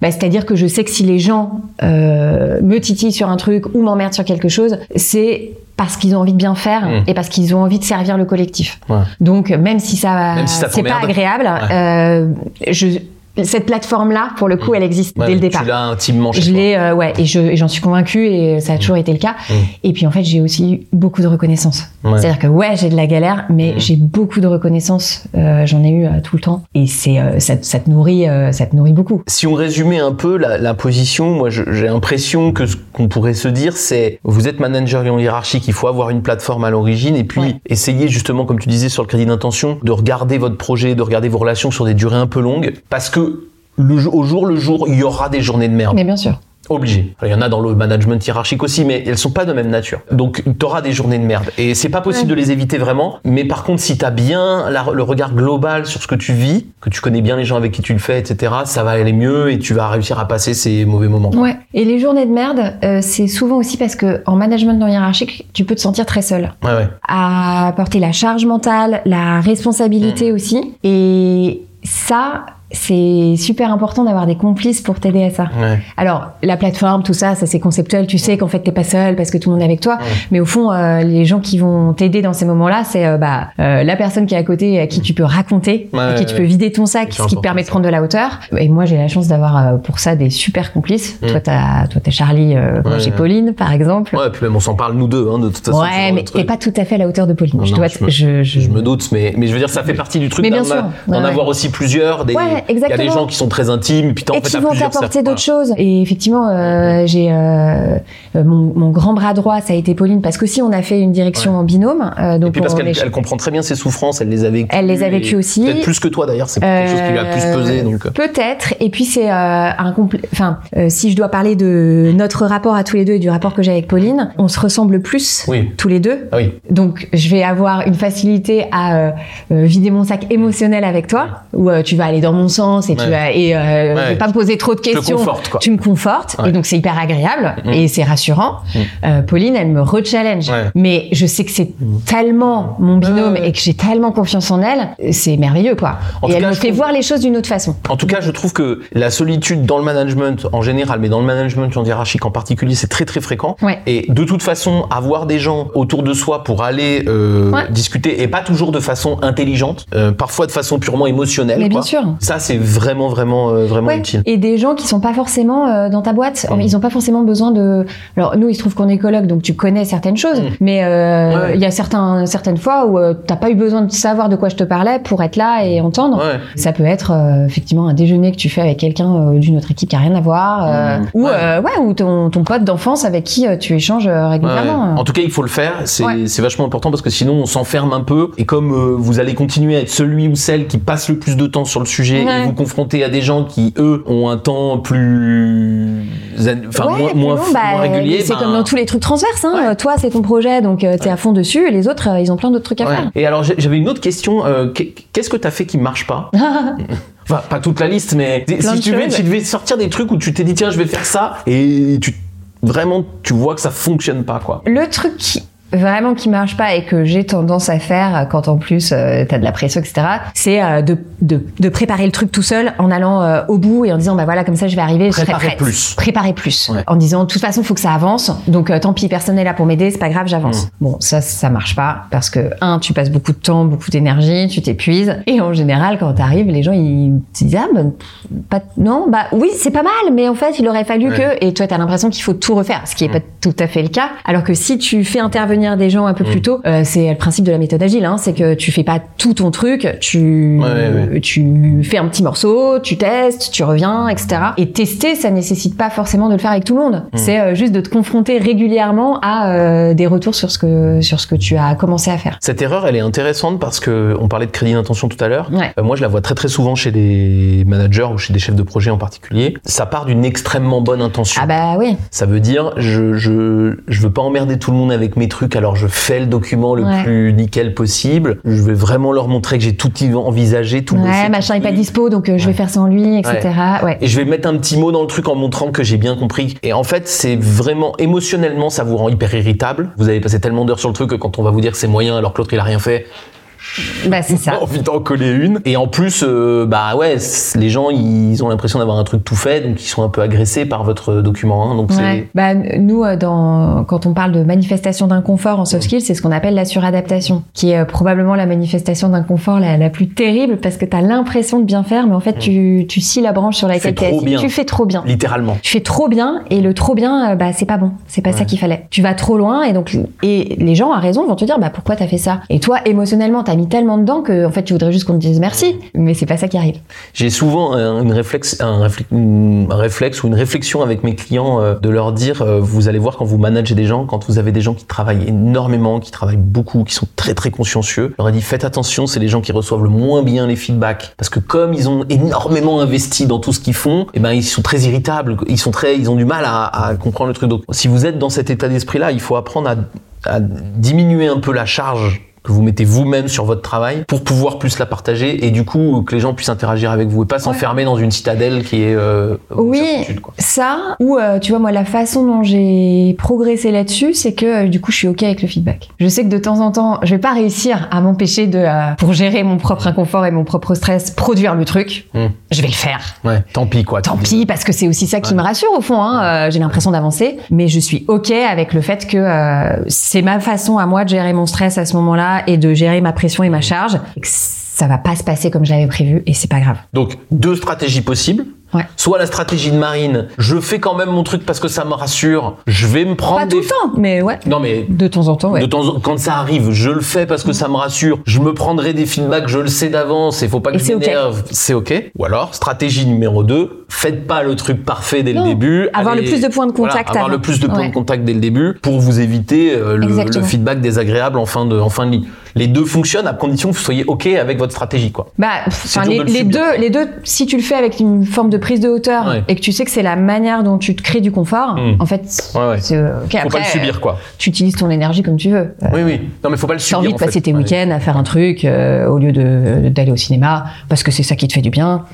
S2: bah, c'est-à-dire que je sais que si les gens euh, me titillent sur un truc ou m'emmerdent sur quelque chose, c'est parce qu'ils ont envie de bien faire
S1: Mm.
S2: et parce qu'ils ont envie de servir le collectif.
S1: Ouais.
S2: Donc même si ça,
S1: Même si ça
S2: c'est pas agréable, euh, je, cette plateforme-là, pour le coup, elle existe
S1: Ouais,
S2: dès le départ.
S1: Tu l'as intimement chez
S2: Je l'ai, euh, ouais, et je- et j'en suis convaincue et ça a toujours été le cas.
S1: Mm.
S2: Et puis en fait, j'ai aussi eu beaucoup de reconnaissance.
S1: Ouais.
S2: C'est-à-dire que ouais, j'ai de la galère, mais
S1: Mm.
S2: j'ai beaucoup de reconnaissance. Euh, J'en ai eu euh, tout le temps, et c'est ça, ça te nourrit, ça te nourrit beaucoup.
S1: Si on résumait un peu la, la position, moi j'ai l'impression que ce qu'on pourrait se dire, c'est vous êtes manager non hiérarchique, il faut avoir une plateforme à l'origine et puis
S2: Ouais.
S1: essayer justement, comme tu disais sur le crédit d'intention, de regarder votre projet, de regarder vos relations sur des durées un peu longues, parce que le, au jour le jour, il y aura des journées de merde.
S2: Mais bien sûr.
S1: Obligé. Il y en a dans le management hiérarchique aussi, mais elles sont pas de même nature. Donc, tu auras des journées de merde. Et c'est pas possible
S2: Ouais.
S1: de les éviter vraiment. Mais par contre, si tu as bien la- le regard global sur ce que tu vis, que tu connais bien les gens avec qui tu le fais, etc., ça va aller mieux et tu vas réussir à passer ces mauvais moments.
S2: Ouais. Et les journées de merde, euh, c'est souvent aussi parce que en management non hiérarchique, tu peux te sentir très seul.
S1: Ouais, ouais.
S2: À porter la charge mentale, la responsabilité aussi. Et ça, c'est super important d'avoir des complices pour t'aider à ça.
S1: Ouais.
S2: Alors, la plateforme, tout ça, ça c'est conceptuel. Tu sais qu'en fait, t'es pas seul parce que tout le monde est avec toi.
S1: Ouais.
S2: Mais au fond, euh, les gens qui vont t'aider dans ces moments-là, c'est euh, bah, euh, la personne qui est à côté, à qui tu peux raconter,
S1: Ouais,
S2: à qui tu peux vider ton sac, ce qui te permet de prendre de la hauteur. Et moi, j'ai la chance d'avoir euh, pour ça des super complices.
S1: Mm.
S2: Toi, t'as, toi, t'as Charlie, euh, moi,
S1: Ouais,
S2: j'ai. Pauline, par exemple.
S1: Ouais, puis même on s'en parle nous deux, hein, de toute façon.
S2: Ouais, mais t'es pas tout à fait à la hauteur de Pauline.
S1: Non,
S2: je,
S1: non,
S2: dois
S1: je me-
S2: je, je-
S1: me doute, mais, mais je veux dire, ça fait partie du truc d'en avoir aussi plusieurs. Des,
S2: Ouais,
S1: Il y a des gens qui sont très intimes, puis
S2: et
S1: en fait,
S2: qui vont t'apporter d'autres choses. Et effectivement, euh, j'ai euh, euh, mon, mon grand bras droit, ça a été Pauline, parce qu'aussi on a fait une direction
S1: Ouais.
S2: en binôme. euh, donc
S1: Et puis parce qu'elle comprend très bien ses souffrances, elle les a vécues.
S2: Elle les a vécues aussi.
S1: Peut-être plus que toi d'ailleurs, c'est quelque chose qui lui a plus pesé. Donc.
S2: Peut-être. Et puis c'est un compl- Enfin, si je dois parler de notre rapport à tous les deux et du rapport que j'ai avec Pauline, on se ressemble plus
S1: Oui.
S2: tous les deux.
S1: Ah oui.
S2: Donc je vais avoir une facilité à vider mon sac émotionnel avec toi, où tu vas aller dans mon sens et tu vas et euh,
S1: Ouais.
S2: je vais pas me poser trop de questions.
S1: conforte, quoi.
S2: Tu me confortes
S1: Ouais.
S2: et donc c'est hyper agréable
S1: Mm.
S2: et c'est rassurant.
S1: Mm.
S2: Euh, Pauline, elle me rechallenge, mais je sais que c'est tellement mon binôme et que j'ai tellement confiance en elle, c'est merveilleux quoi.
S1: En
S2: et elle
S1: cas,
S2: me fait
S1: trouve-
S2: voir les choses d'une autre façon.
S1: En tout cas, je trouve que la solitude dans le management en général, mais dans le management en hiérarchique en particulier, c'est très très fréquent. Et de toute façon, avoir des gens autour de soi pour aller euh, discuter, et pas toujours de façon intelligente, parfois de façon purement émotionnelle.
S2: Mais bien sûr.
S1: Ça, c'est vraiment vraiment euh, vraiment
S2: Ouais.
S1: utile.
S2: Et des gens qui sont pas forcément euh, dans ta boîte.
S1: Mm.
S2: Ils ont pas forcément besoin de. Alors nous, il se trouve qu'on est coloc, donc tu connais certaines choses.
S1: Mm.
S2: Mais euh, il
S1: Ouais.
S2: y a certains, certaines fois où t'as pas eu besoin de savoir de quoi je te parlais pour être là et entendre.
S1: Ouais.
S2: Ça peut être effectivement un déjeuner que tu fais avec quelqu'un d'une autre équipe qui a rien à voir,
S1: Mm.
S2: ou
S1: Ouais.
S2: ou ton, ton pote d'enfance avec qui tu échanges régulièrement.
S1: En tout cas, il faut le faire. C'est vachement important parce que sinon, on s'enferme un peu. Et comme vous allez continuer à être celui ou celle qui passe le plus de temps sur le sujet
S2: Ouais.
S1: et vous confronter à des gens qui, eux, ont un temps plus. Enfin,
S2: Ouais,
S1: moins,
S2: puis
S1: moins,
S2: bah,
S1: moins régulier.
S2: C'est
S1: ben,
S2: comme dans tous les trucs transverses. Hein.
S1: Ouais.
S2: Toi, c'est ton projet, donc euh, t'es à fond dessus. Et les autres, euh, ils ont plein d'autres trucs à faire.
S1: Et alors, j'avais une autre question. euh, qu'est- Qu'est-ce que t'as fait qui marche pas? Enfin, pas toute la liste, mais
S2: Plein
S1: si tu, devais,
S2: choses.
S1: tu devais sortir des trucs où tu t'es dit, tiens, je vais faire ça, et tu vraiment, tu vois que ça fonctionne pas, quoi.
S2: Le truc qui vraiment qui marche pas et que j'ai tendance à faire euh, quand en plus euh, t'as de la pression etc c'est euh, de, de, de préparer le truc tout seul en allant euh, au bout et en disant bah voilà comme ça je vais arriver je serai
S1: Préparer
S2: prête.
S1: plus.
S2: préparer plus
S1: Ouais.
S2: en disant de toute façon faut que ça avance donc tant pis personne n'est là pour m'aider c'est pas grave j'avance
S1: Mm.
S2: bon ça ça marche pas parce que un tu passes beaucoup de temps beaucoup d'énergie tu t'épuises et en général quand t'arrives les gens ils te disent ah ben pas non bah oui c'est pas mal mais en fait il aurait fallu
S1: Ouais.
S2: que et toi t'as l'impression qu'il faut tout refaire ce qui est
S1: Mm.
S2: pas tout à fait le cas alors que si tu fais intervenir des gens un peu
S1: Mm.
S2: plus tôt euh, c'est le principe de la méthode agile hein, c'est que tu fais pas tout ton truc tu
S1: Ouais, ouais, ouais.
S2: tu fais un petit morceau tu testes tu reviens etc et tester ça nécessite pas forcément de le faire avec tout le monde
S1: Mm.
S2: c'est euh, juste de te confronter régulièrement à euh, des retours sur ce que sur ce que tu as commencé à faire
S1: Cette erreur, elle est intéressante parce que on parlait de crédit d'intention tout à l'heure.
S2: Ouais.
S1: Moi, je la vois très très souvent chez des managers ou chez des chefs de projet en particulier. Ça part d'une extrêmement bonne intention.
S2: ah bah oui
S1: Ça veut dire, je, je, je veux pas emmerder tout le monde avec mes trucs, alors je fais le document le
S2: Ouais.
S1: plus nickel possible. Je vais vraiment leur montrer que j'ai tout envisagé, tout
S2: ouais machin est pas dispo donc euh, je vais faire sans lui etc ouais,
S1: Et je vais mettre un petit mot dans le truc en montrant que j'ai bien compris. Et en fait, c'est vraiment émotionnellement, ça vous rend hyper irritable. Vous avez passé tellement d'heures sur le truc que quand on va vous dire que c'est moyen alors que l'autre il a rien fait,
S2: bah c'est ça
S1: envie d'en coller une. Et en plus, euh, bah ouais, les gens ils ont l'impression d'avoir un truc tout fait, donc ils sont un peu agressés par votre document. hein. donc
S2: Ouais. Bah, nous, euh, dans, quand on parle de manifestation d'inconfort en soft skills, c'est ce qu'on appelle la suradaptation, qui est euh, probablement la manifestation d'inconfort la, la plus terrible parce que tu as l'impression de bien faire, mais en fait, tu, tu scies la branche sur laquelle tu es
S1: trop
S2: assis.
S1: bien.
S2: Tu fais trop bien.
S1: littéralement.
S2: Tu fais trop bien et le trop bien, bah, c'est pas bon. C'est pas ça qu'il fallait. Tu vas trop loin et donc, et les gens à raison vont te dire, bah, pourquoi t'as fait ça? Et toi, émotionnellement, t'as mis tellement dedans que en fait tu voudrais juste qu'on te dise merci, mais c'est pas ça qui arrive.
S1: J'ai souvent réflexe, un, réflexe, un réflexe ou une réflexion avec mes clients euh, de leur dire, euh, vous allez voir quand vous managez des gens, quand vous avez des gens qui travaillent énormément, qui travaillent beaucoup, qui sont très très consciencieux, je leur ai dit faites attention, c'est les gens qui reçoivent le moins bien les feedbacks parce que comme ils ont énormément investi dans tout ce qu'ils font, et eh ben ils sont très irritables, ils sont très, ils ont du mal à, comprendre le truc. Donc si vous êtes dans cet état d'esprit-là, il faut apprendre à diminuer un peu la charge que vous mettez vous-même sur votre travail pour pouvoir plus la partager et du coup que les gens puissent interagir avec vous et pas s'enfermer dans une citadelle qui est euh,
S2: oui ça ou euh, tu vois moi la façon dont j'ai progressé là-dessus c'est que euh, du coup je suis ok avec le feedback. Je sais que de temps en temps je vais pas réussir à m'empêcher de pour gérer mon propre inconfort et mon propre stress produire le truc. Hmm. je vais le faire.
S1: Ouais tant pis quoi.
S2: Tant pis parce que c'est aussi ça qui me rassure au fond hein, j'ai l'impression d'avancer. Mais je suis ok avec le fait que c'est ma façon à moi de gérer mon stress à ce moment-là et de gérer ma pression et ma charge. ça va pas se passer comme j'avais prévu et c'est pas grave.
S1: Donc deux stratégies possibles. Soit la stratégie de Marine, je fais quand même mon truc parce que ça me rassure. Je vais me prendre.
S2: Pas tout le temps, mais ouais.
S1: Non mais
S2: de temps en temps, ouais.
S1: De temps en... quand ça arrive, je le fais parce que ça me rassure. Je me prendrai des feedbacks, je le sais d'avance. Il faut pas que je m'énerve. C'est ok. Ou alors stratégie numéro 2, faites pas le truc parfait dès le début.
S2: Avoir le plus de points de contact.
S1: avoir le plus de points de contact dès le début pour vous éviter euh, le, feedback désagréable en fin de en fin de ligne. Les deux fonctionnent à condition que vous soyez ok avec votre stratégie quoi.
S2: Bah, les, les deux, les deux, si tu le fais avec une forme de prise de hauteur et que tu sais que c'est la manière dont tu te crées du confort, hmm. en fait,
S1: ouais, c'est faut pas le subir quoi.
S2: Tu utilises ton énergie comme tu veux.
S1: Oui oui. Non mais faut pas le subir.
S2: T'as envie de passer tes week-ends à faire un truc euh, au lieu de d'aller au cinéma parce que c'est ça qui te fait du bien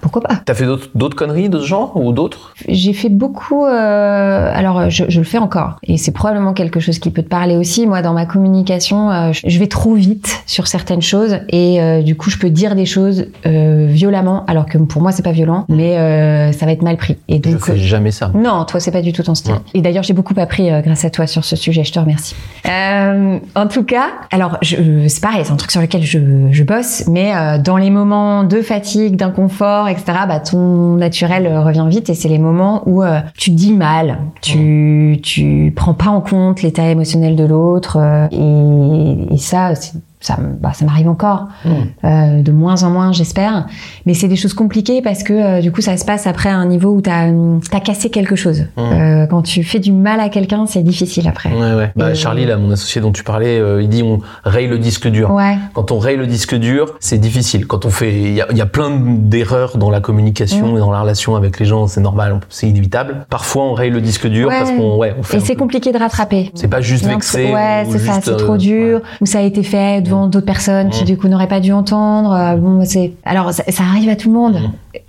S2: pourquoi pas?
S1: T'as fait d'autres conneries de ce genre ou d'autres?
S2: J'ai fait beaucoup. Euh, alors, je, je, le fais encore, et c'est probablement quelque chose qui peut te parler aussi. Moi, dans ma communication, euh, je vais trop vite sur certaines choses, et euh, du coup, je peux dire des choses violemment, alors que pour moi, c'est pas violent, mais ça va être mal pris.
S1: Et donc, je fais jamais ça.
S2: Non, toi, c'est pas du tout ton style. Et d'ailleurs, j'ai beaucoup appris grâce à toi sur ce sujet. Je te remercie. en tout cas, alors, c'est pareil, c'est un truc sur lequel je, je bosse, mais dans les moments de fatigue, d'inconfort etc., bah, ton naturel euh, revient vite et c'est les moments où euh, tu te dis mal, tu, tu prends pas en compte l'état émotionnel de l'autre euh, et, et ça, c'est ça, bah, ça m'arrive encore, mmh. euh, de moins en moins, j'espère. Mais c'est des choses compliquées parce que euh, du coup, ça se passe après à un niveau où tu as, as, cassé quelque chose. Mmh. Euh, quand tu fais du mal à quelqu'un, c'est difficile après.
S1: Ouais, ouais. Bah, Charlie, là, mon associé dont tu parlais, euh, il dit on raye le disque dur.
S2: Ouais.
S1: Quand on raye le disque dur, c'est difficile. Quand on fait, il y a, y a, plein d'erreurs dans la communication mmh. et dans la relation avec les gens, c'est normal, c'est inévitable. Parfois, on raye le disque dur parce qu'on, ouais, on fait.
S2: Et c'est compliqué de rattraper.
S1: C'est pas juste vexé.
S2: Ouais, c'est ça, c'est trop dur. Ou ça a été fait d'autres personnes qui du coup n'auraient pas dû entendre. Euh, bon, c'est alors ça, arrive à tout le monde,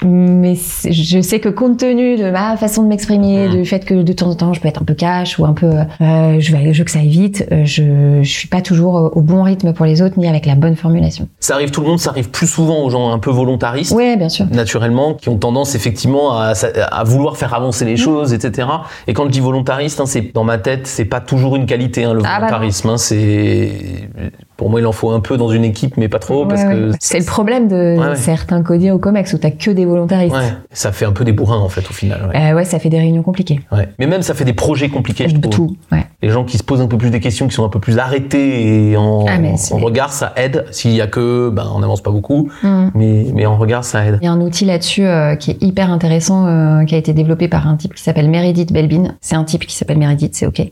S2: mais je sais que compte tenu de ma façon de m'exprimer, du fait que de temps en temps je peux être un peu cash ou un peu, euh, je veux, je veux que ça aille vite, euh, je, je suis pas toujours au bon rythme pour les autres ni avec la bonne formulation.
S1: Ça arrive tout le monde, ça arrive plus souvent aux gens un peu volontaristes,
S2: oui, bien sûr,
S1: naturellement, qui ont tendance effectivement à, à vouloir faire avancer les mm. choses, etc. Et quand je dis volontariste, hein, c'est dans ma tête, c'est pas toujours une qualité, hein, le ah, bah volontarisme. hein, c'est pour moi, il en faut un peu dans une équipe, mais pas trop. parce que
S2: c'est le problème de certains codés au COMEX où t'as que des volontaristes.
S1: Ouais, ça fait un peu des bourrins en fait au final.
S2: Ouais, euh, ouais ça fait des réunions compliquées.
S1: Ouais. Mais même ça fait des projets compliqués. Je
S2: trouve. Tout. Ouais.
S1: Les gens qui se posent un peu plus des questions, qui sont un peu plus arrêtés et en, ah, en regard, ça aide. S'il y a que, ben, on n'avance pas beaucoup, mm. mais, mais en regard, ça aide.
S2: Il y a un outil là-dessus euh, qui est hyper intéressant, euh, qui a été développé par un type qui s'appelle Meredith Belbin. C'est un type qui s'appelle Meredith, c'est ok.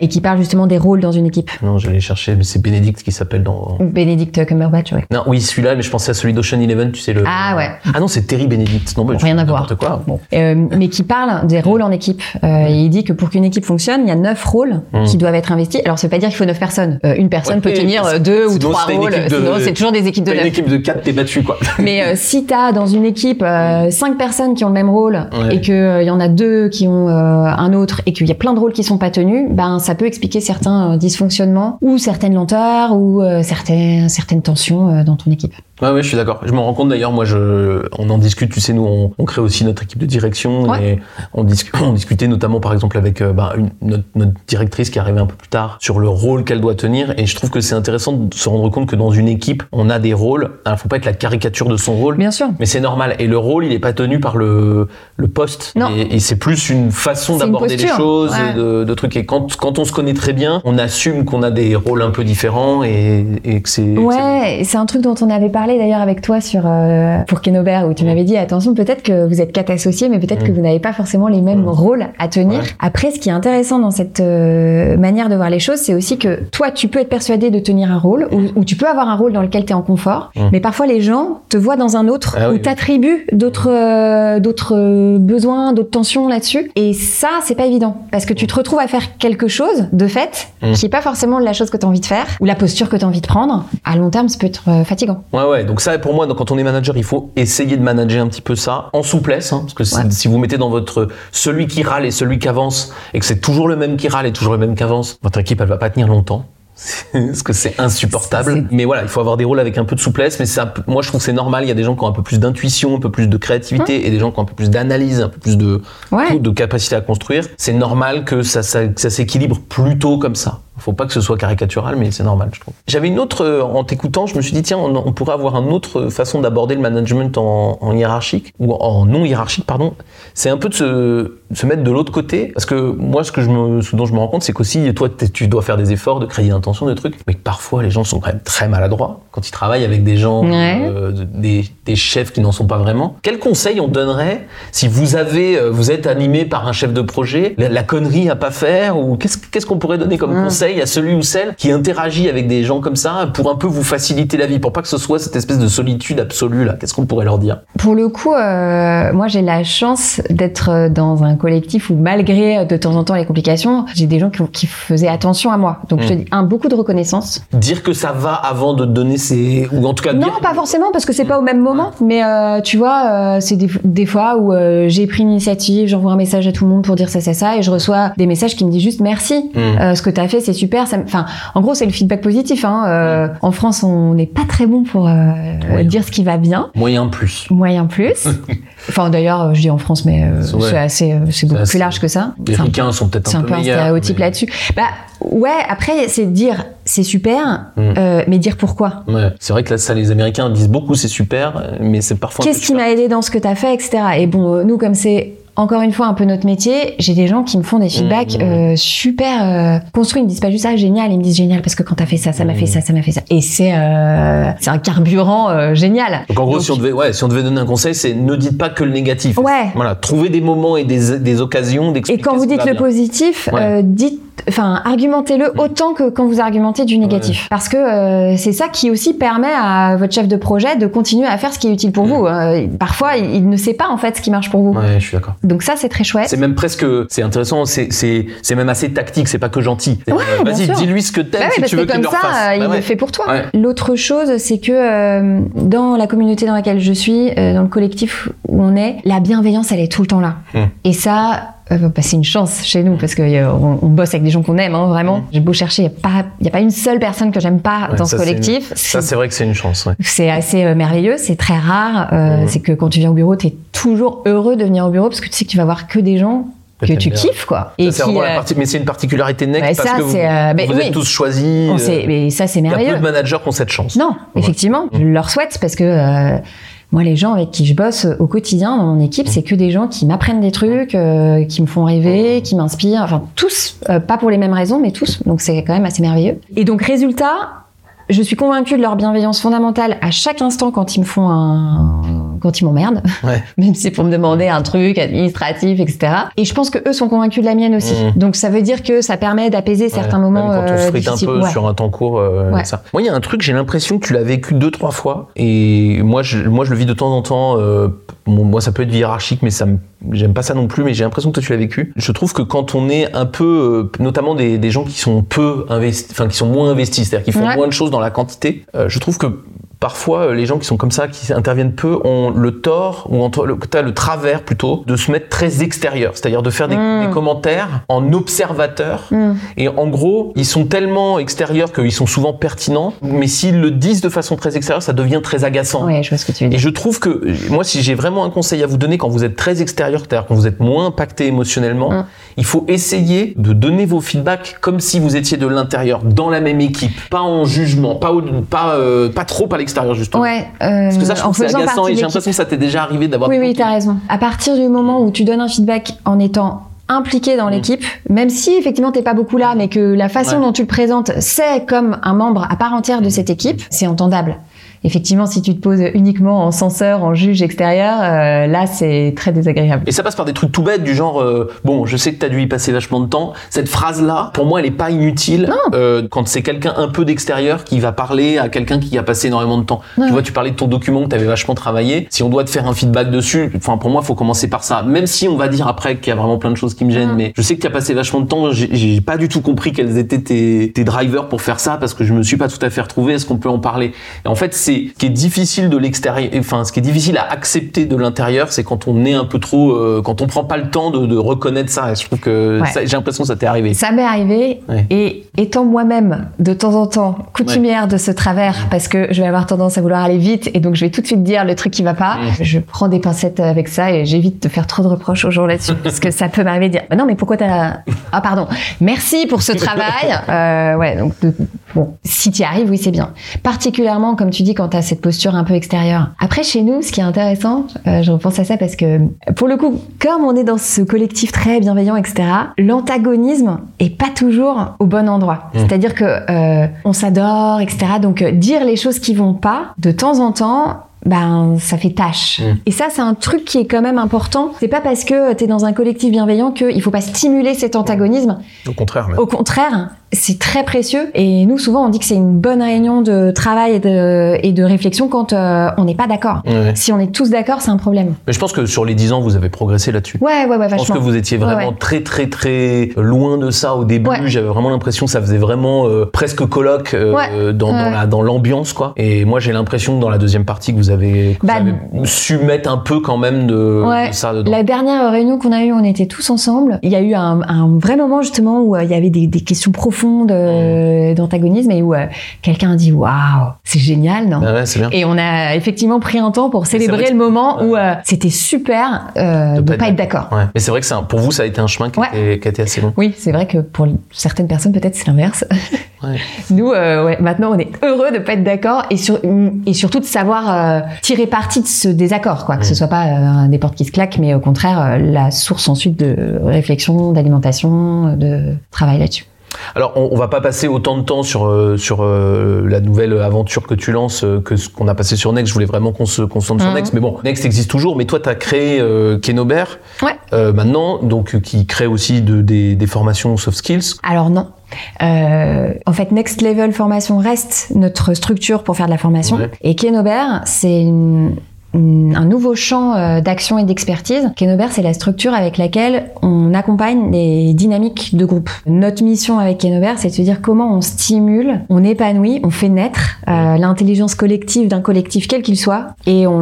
S2: Et qui parle justement des rôles dans une équipe.
S1: Non, j'allais chercher, mais c'est Bénédicte qui s'appelle dans.
S2: Benedict Cumberbatch, ouais.
S1: Non, oui, celui-là, mais je pensais à celui d'Ocean Eleven, tu sais le.
S2: Ah ouais.
S1: Ah non, c'est Terry Benedict. Non,
S2: rien à voir.
S1: quoi.
S2: Bon. Euh, mais qui parle des rôles en équipe. Euh, et il dit que pour qu'une équipe fonctionne, il y a neuf rôles hmm. qui doivent être investis. Alors, ça veut pas dire qu'il faut neuf personnes. Euh, une personne peut tenir euh, deux ou trois rôles. Sinon, c'est toujours des équipes de neuf.
S1: Une équipe de quatre, t'es battu, quoi.
S2: mais euh, si t'as dans une équipe cinq personnes qui ont le même rôle et qu'il y en a deux qui ont un autre et qu'il y a plein de rôles qui sont pas tenus, ben ça peut expliquer certains dysfonctionnements ou certaines lenteurs ou certaines certaines tensions dans ton équipe.
S1: Ouais, ouais, je suis d'accord. Je me rends compte d'ailleurs, moi, je, on en discute, tu sais, nous, on, on crée aussi notre équipe de direction
S2: Ouais.
S1: et on, discu- on discutait notamment, par exemple, avec euh, bah, une- notre, notre directrice qui est arrivée un peu plus tard sur le rôle qu'elle doit tenir. Et je trouve que c'est intéressant de se rendre compte que dans une équipe, on a des rôles. Alors, faut pas être la caricature de son rôle.
S2: Bien sûr.
S1: Mais c'est normal. Et le rôle, il est pas tenu par le, le poste.
S2: Non.
S1: Et, et c'est plus une façon d'aborder les choses
S2: Ouais.
S1: de, de trucs. Et quand, quand on se connaît très bien, on assume qu'on a des rôles un peu différents et, et que c'est. que c'est
S2: Ouais, c'est un truc dont on avait parlé d'ailleurs avec toi sur euh, pour Kenobert où tu m'avais dit attention peut-être que vous êtes quatre associés mais peut-être que
S1: Mm.
S2: vous n'avez pas forcément les mêmes
S1: Mm.
S2: rôles à tenir.
S1: Ouais.
S2: Après, ce qui est intéressant dans cette euh, manière de voir les choses, c'est aussi que toi tu peux être persuadé de tenir un rôle ou, ou tu peux avoir un rôle dans lequel tu es en confort,
S1: Mm.
S2: mais parfois les gens te voient dans un autre
S1: Ah
S2: où
S1: oui.
S2: t'attribues d'autres euh, d'autres besoins, d'autres tensions là-dessus et ça c'est pas évident parce que tu te retrouves à faire quelque chose de fait
S1: Mm.
S2: qui est pas forcément la chose que tu as envie de faire ou la posture que tu as envie de prendre. À long terme, ça peut être fatigant.
S1: Ouais, ouais. Donc ça, pour moi, donc, quand on est manager, il faut essayer de manager un petit peu ça en souplesse, hein, parce que si-
S2: Ouais.
S1: si vous mettez dans votre celui qui râle et celui qui avance, et que c'est toujours le même qui râle et toujours le même qui avance, votre équipe, elle va pas tenir longtemps. parce que c'est insupportable. Mais voilà, il faut avoir des rôles avec un peu de souplesse. Mais ça, moi, je trouve que c'est normal. Il y a des gens qui ont un peu plus d'intuition, un peu plus de créativité, et des gens qui ont un peu plus d'analyse, un peu plus de,
S2: Ouais.
S1: de capacité à construire. C'est normal que ça, ça, que ça s'équilibre plutôt comme ça. Faut pas que ce soit caricatural, mais c'est normal, je trouve. J'avais une autre, euh, en t'écoutant, je me suis dit, tiens, on, on pourrait avoir une autre façon d'aborder le management en, en hiérarchique, ou en non hiérarchique, pardon. C'est un peu de se, de se mettre de l'autre côté. Parce que moi, ce, que je me, ce dont je me rends compte, c'est qu'aussi, toi, tu dois faire des efforts de créer l'intention de trucs, mais que parfois, les gens sont quand même très maladroits quand ils travaillent avec des gens,
S2: Ouais.
S1: euh, de- des, des chefs qui n'en sont pas vraiment. Quel conseil on donnerait si vous avez, euh, vous êtes animé par un chef de projet, la, la connerie à pas faire, ou qu'est-ce qu'on pourrait donner comme
S2: Mm.
S1: conseil à celui ou celle qui interagit avec des gens comme ça pour un peu vous faciliter la vie, pour pas que ce soit cette espèce de solitude absolue là. Qu'est-ce qu'on pourrait leur dire?
S2: Pour le coup, euh, moi j'ai la chance d'être euh, dans un collectif où malgré euh, de temps en temps les complications, j'ai des gens qui, qui faisaient attention à moi. Donc
S1: Mm.
S2: je te dis, un, beaucoup de reconnaissance.
S1: Dire que ça va avant de donner ses, ou en tout cas
S2: Non,
S1: dire-
S2: pas forcément, parce que c'est pas au même moment. Mais euh, tu vois, euh, c'est des, des fois où j'ai pris l'initiative, j'envoie un message à tout le monde pour dire ça, ça, ça, et je reçois des messages qui me disent juste merci.
S1: Mm.
S2: Euh, ce que tu as fait, c'est super. Ça Enfin, en gros, c'est le feedback positif. Hein. Euh, En France, on n'est pas très bon pour euh, dire ce qui va bien.
S1: moyen plus.
S2: Moyen plus. enfin, d'ailleurs, je dis en France, mais euh,
S1: C'est
S2: c'est assez, c'est beaucoup
S1: assez-
S2: plus large que ça.
S1: Les
S2: C'est un-
S1: ricains sont peut-être
S2: c'est
S1: un,
S2: un peu un
S1: meilleurs,
S2: stéréotype
S1: mais-
S2: là-dessus. Bah ouais. Après, c'est dire c'est super,
S1: Mm.
S2: euh, mais dire pourquoi.
S1: Ouais. C'est vrai que là, ça, les Américains disent beaucoup, c'est super, mais c'est parfois. un peu
S2: Qu'est-ce qui m'a aidé dans ce que tu as fait, etc. Et bon, nous, comme c'est encore une fois un peu notre métier, j'ai des gens qui me font des feedbacks
S1: Mmh.
S2: euh, super euh, construits. Ils me disent pas juste ça, génial. Ils me disent génial parce que quand t'as fait ça, ça m'a
S1: Mmh.
S2: fait ça, ça m'a fait ça. Et c'est euh, c'est un carburant génial.
S1: Donc en gros,
S2: Donc,
S1: si on devait, ouais, si on devait donner un conseil, c'est ne dites pas que le négatif.
S2: Ouais.
S1: Voilà, trouvez des moments et des, des occasions
S2: Et
S1: d'expliquer.
S2: quand vous dites le
S1: bien.
S2: positif,
S1: Ouais.
S2: dites, enfin, argumentez-le autant que quand vous argumentez du négatif. Parce que euh, c'est ça qui aussi permet à votre chef de projet de continuer à faire ce qui est utile pour vous. Euh, parfois, il, ne sait pas en fait ce qui marche pour vous.
S1: Ouais, je suis d'accord.
S2: Donc ça, c'est très chouette.
S1: C'est même presque, c'est intéressant, c'est, c'est, c'est même assez tactique, c'est pas que gentil.
S2: Ouais,
S1: euh, vas-y, dis-lui ce que t'aimes
S2: Bah
S1: si
S2: parce
S1: tu veux
S2: comme ça, euh, il
S1: Bah
S2: le fait pour toi. L'autre chose, c'est que dans la communauté dans laquelle je suis, dans le collectif où on est, la bienveillance, elle est tout le temps là.
S1: Hmm.
S2: Et ça, bah, c'est une chance chez nous parce qu'on on, on bosse avec des gens qu'on aime, hein, vraiment. J'ai beau chercher, il n'y a, a pas une seule personne que j'aime pas
S1: Ouais,
S2: dans ce
S1: une-
S2: collectif.
S1: Ça,
S2: C'est-
S1: vrai que c'est une chance. Ouais.
S2: c'est assez euh, merveilleux, c'est très rare. euh,
S1: Mhm.
S2: C'est que quand tu viens au bureau, tu es toujours heureux de venir au bureau parce que tu sais que tu vas voir que des gens
S1: Que
S2: tu
S1: bien.
S2: kiffes, quoi.
S1: Ça,
S2: qui, euh,
S1: partie- mais c'est une particularité Next
S2: ouais,
S1: parce
S2: ça,
S1: que vous,
S2: euh, oui.
S1: êtes tous choisis.
S2: on
S1: euh,
S2: sait- mais ça, c'est
S1: Il y a
S2: merveilleux.
S1: peu de managers qui ont cette chance.
S2: Non, effectivement, je leur souhaite parce que euh, moi, les gens avec qui je bosse au quotidien dans mon équipe, c'est que des gens qui m'apprennent des trucs, euh, qui me font rêver, qui m'inspirent. Enfin, tous, euh, pas pour les mêmes raisons, mais tous. Donc, c'est quand même assez merveilleux. Et donc, résultat, je suis convaincue de leur bienveillance fondamentale à chaque instant quand ils me font un, quand ils m'emmerdent,
S1: Ouais.
S2: même si c'est pour me demander un truc administratif, etc. Et je pense que eux sont convaincus de la mienne aussi.
S1: Mhm.
S2: Donc, ça veut dire que ça permet d'apaiser certains moments
S1: même quand on
S2: euh,
S1: se frite un peu
S2: Ouais.
S1: sur un temps court, euh,
S2: Ouais.
S1: ça. Moi, il y a un truc, j'ai l'impression que tu l'as vécu deux, trois fois. Et moi, je, moi, je le vis de temps en temps. euh, bon, moi, ça peut être hiérarchique, mais ça me, j'aime pas ça non plus. Mais j'ai l'impression que toi, tu l'as vécu. Je trouve que quand on est un peu, euh, notamment des, des gens qui sont peu investis, enfin, qui sont moins investis, c'est-à-dire qui font
S2: Ouais.
S1: moins de choses dans la quantité, euh, je trouve que parfois euh, les gens qui sont comme ça, qui interviennent peu, ont le tort, ou en le, as le travers plutôt, de se mettre très extérieur, c'est-à-dire de faire des,
S2: Mm.
S1: des commentaires en observateur.
S2: Mm.
S1: Et en gros, ils sont tellement extérieurs qu'ils sont souvent pertinents, mais s'ils le disent de façon très extérieure, ça devient très agaçant.
S2: Ouais, je vois ce que tu veux
S1: Et
S2: dire.
S1: je trouve que, moi, si j'ai vraiment un conseil à vous donner quand vous êtes très extérieur, c'est-à-dire quand vous êtes moins impacté émotionnellement,
S2: Mm.
S1: il faut essayer de donner vos feedbacks comme si vous étiez de l'intérieur, dans la même équipe, pas en jugement, pas, au- pas, euh, pas trop à l'extérieur, justement.
S2: Ouais, euh,
S1: Parce que ça, je trouve que c'est agaçant
S2: partie
S1: et
S2: de
S1: j'ai
S2: l'équipe.
S1: l'impression que ça t'est déjà arrivé d'avoir
S2: Oui, oui, t'as raison. À partir du moment où tu donnes un feedback en étant impliqué dans
S1: Mm.
S2: l'équipe, même si effectivement t'es pas beaucoup là, mais que la façon
S1: Ouais.
S2: dont tu le présentes, c'est comme un membre à part entière de cette équipe, c'est entendable. Effectivement, si tu te poses uniquement en censeur, en juge extérieur, euh, là c'est très désagréable.
S1: Et ça passe par des trucs tout bêtes du genre euh, bon je sais que t'as dû y passer vachement de temps. Cette phrase là pour moi elle est pas inutile euh, quand c'est quelqu'un un peu d'extérieur qui va parler à quelqu'un qui a passé énormément de temps.
S2: Ouais.
S1: tu vois tu parlais de ton document que t'avais vachement travaillé. Si on doit te faire un feedback dessus enfin pour moi faut commencer par ça. Même si on va dire après qu'il y a vraiment plein de choses qui me gênent mais je sais que tu as passé vachement de temps. J'ai- j'ai pas du tout compris quels étaient tes, tes drivers pour faire ça parce que je me suis pas tout à fait retrouvé. Est-ce qu'on peut en parler? Et en fait c'est ce qui est difficile de l'extérieur enfin ce qui est difficile à accepter de l'intérieur c'est quand on est un peu trop euh, quand on prend pas le temps de, de reconnaître ça et je trouve que
S2: Ouais.
S1: j'ai l'impression que ça t'est arrivé
S2: Ça m'est arrivé
S1: Ouais.
S2: et étant moi-même de temps en temps coutumière de ce travers parce que je vais avoir tendance à vouloir aller vite et donc je vais tout de suite dire le truc qui va pas. Je prends des pincettes avec ça et j'évite de faire trop de reproches aux gens là-dessus parce que ça peut m'arriver de dire Bah non mais pourquoi t'as ah pardon merci pour ce travail euh, ouais donc de- bon si tu y arrives oui c'est bien particulièrement comme tu dis quand t'as cette posture un peu extérieure. Après chez nous ce qui est intéressant euh, je repense à ça parce que pour le coup comme on est dans ce collectif très bienveillant etc l'antagonisme est pas toujours au bon endroit.
S1: Mm.
S2: C'est-à-dire que euh, on s'adore, etc. Donc euh, dire les choses qui vont pas, de temps en temps, ben ça fait tâche.
S1: Mm.
S2: Et ça c'est un truc qui est quand même important. C'est pas parce que t'es dans un collectif bienveillant qu'il faut pas stimuler cet antagonisme.
S1: au contraire même.
S2: Au contraire, c'est très précieux. Et nous souvent on dit que c'est une bonne réunion de travail et de, et de réflexion quand euh, on n'est pas d'accord.
S1: Ouais.
S2: Si on est tous d'accord, c'est un problème.
S1: mais je pense que sur les 10 ans vous avez progressé là-dessus
S2: Ouais, ouais, ouais,
S1: Je pense
S2: vachement.
S1: que vous étiez vraiment
S2: ouais.
S1: très très très loin de ça au début. J'avais vraiment l'impression que ça faisait vraiment euh, presque colloque euh, dans, dans
S2: Ouais.
S1: la dans l'ambiance quoi. Et moi j'ai l'impression que dans la deuxième partie que vous avez, que vous
S2: Bah,
S1: avez su mettre un peu quand même de, ça dedans.
S2: La dernière réunion qu'on a eue, on était tous ensemble. Il y a eu un, un vrai moment justement où il y avait des, des questions profondes euh, d'antagonisme et où euh, quelqu'un dit waouh, c'est génial, non?
S1: Ah ouais, bien.
S2: Et on a effectivement pris un temps pour célébrer le moment où euh, c'était super euh, de, pas être d'accord.
S1: Ouais. Mais c'est vrai que un- pour vous ça a été un chemin qui,
S2: Ouais.
S1: était, qui a été assez long.
S2: Oui, c'est vrai que pour certaines personnes, peut-être c'est l'inverse. Nous, maintenant, on est heureux de pas être d'accord et, sur- et surtout de savoir tirer parti de ce désaccord, quoi. Que ce
S1: Mm.
S2: soit pas des portes qui se claquent, mais au contraire, la source ensuite de réflexion, d'alimentation, de travail là-dessus.
S1: Alors, on, on va pas passer autant de temps sur euh, sur euh, la nouvelle aventure que tu lances euh, que ce qu'on a passé sur Next. Je voulais vraiment qu'on se concentre sur
S2: Mhm.
S1: Next, mais bon, Next existe toujours. Mais toi, tu as créé euh, Kenobert
S2: Ouais.
S1: euh, maintenant, donc qui crée aussi de, des, des formations soft skills.
S2: Alors non. Euh, en fait, Next Level Formation reste notre structure pour faire de la formation.
S1: Ouais.
S2: Et Kenobert, c'est une- un nouveau champ euh, d'action et d'expertise. Kenobert, c'est la structure avec laquelle on accompagne les dynamiques de groupe. Notre mission avec Kenobert, c'est de se dire comment on stimule, on épanouit, on fait naître euh, l'intelligence collective d'un collectif quel qu'il soit et on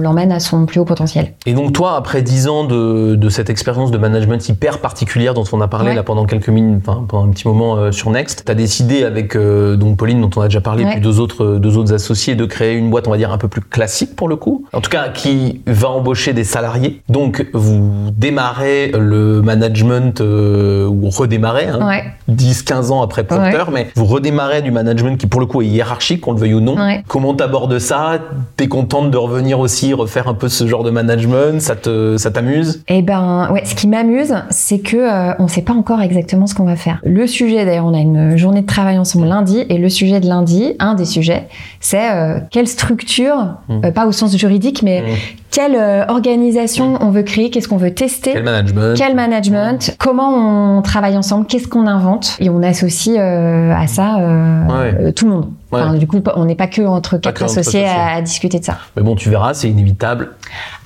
S2: l'emmène à son plus haut potentiel.
S1: Et donc toi, après 10 ans de, de cette expérience de management hyper particulière dont on a parlé
S2: Ouais.
S1: là pendant quelques minutes, enfin pendant un petit moment euh, sur Next, tu as décidé avec euh, donc Pauline dont on a déjà parlé,
S2: Ouais.
S1: puis deux autres, deux autres associés, de créer une boîte, on va dire, un peu plus classique pour le coup. En tout cas, qui va embaucher des salariés. Donc vous démarrez le management, euh, ou redémarrez, hein,
S2: Ouais.
S1: 10-15 ans après Procter, mais vous redémarrez du management qui pour le coup est hiérarchique, qu'on le veuille ou non.
S2: Ouais.
S1: Comment t'abordes ça? T'es contente de revenir aussi, refaire un peu ce genre de management? Ça te, ça t'amuse?
S2: Eh ben, ouais, ce qui m'amuse, c'est que euh, on sait pas encore exactement ce qu'on va faire. Le sujet, d'ailleurs, on a une journée de travail ensemble lundi, et le sujet de lundi, un des sujets, c'est euh, quelle structure,
S1: Mm.
S2: euh, pas au sens juridique, mais
S1: Mm.
S2: quelle euh, organisation on veut créer, qu'est-ce qu'on veut tester,
S1: Quel management
S2: quel management, comment on travaille ensemble, qu'est-ce qu'on invente, et on associe euh, à ça
S1: Ouais.
S2: euh, tout le monde.
S1: Ouais.
S2: Enfin, du coup, on n'est pas que entre quatre
S1: entre
S2: associés à, à discuter de ça.
S1: Mais bon, tu verras, c'est inévitable.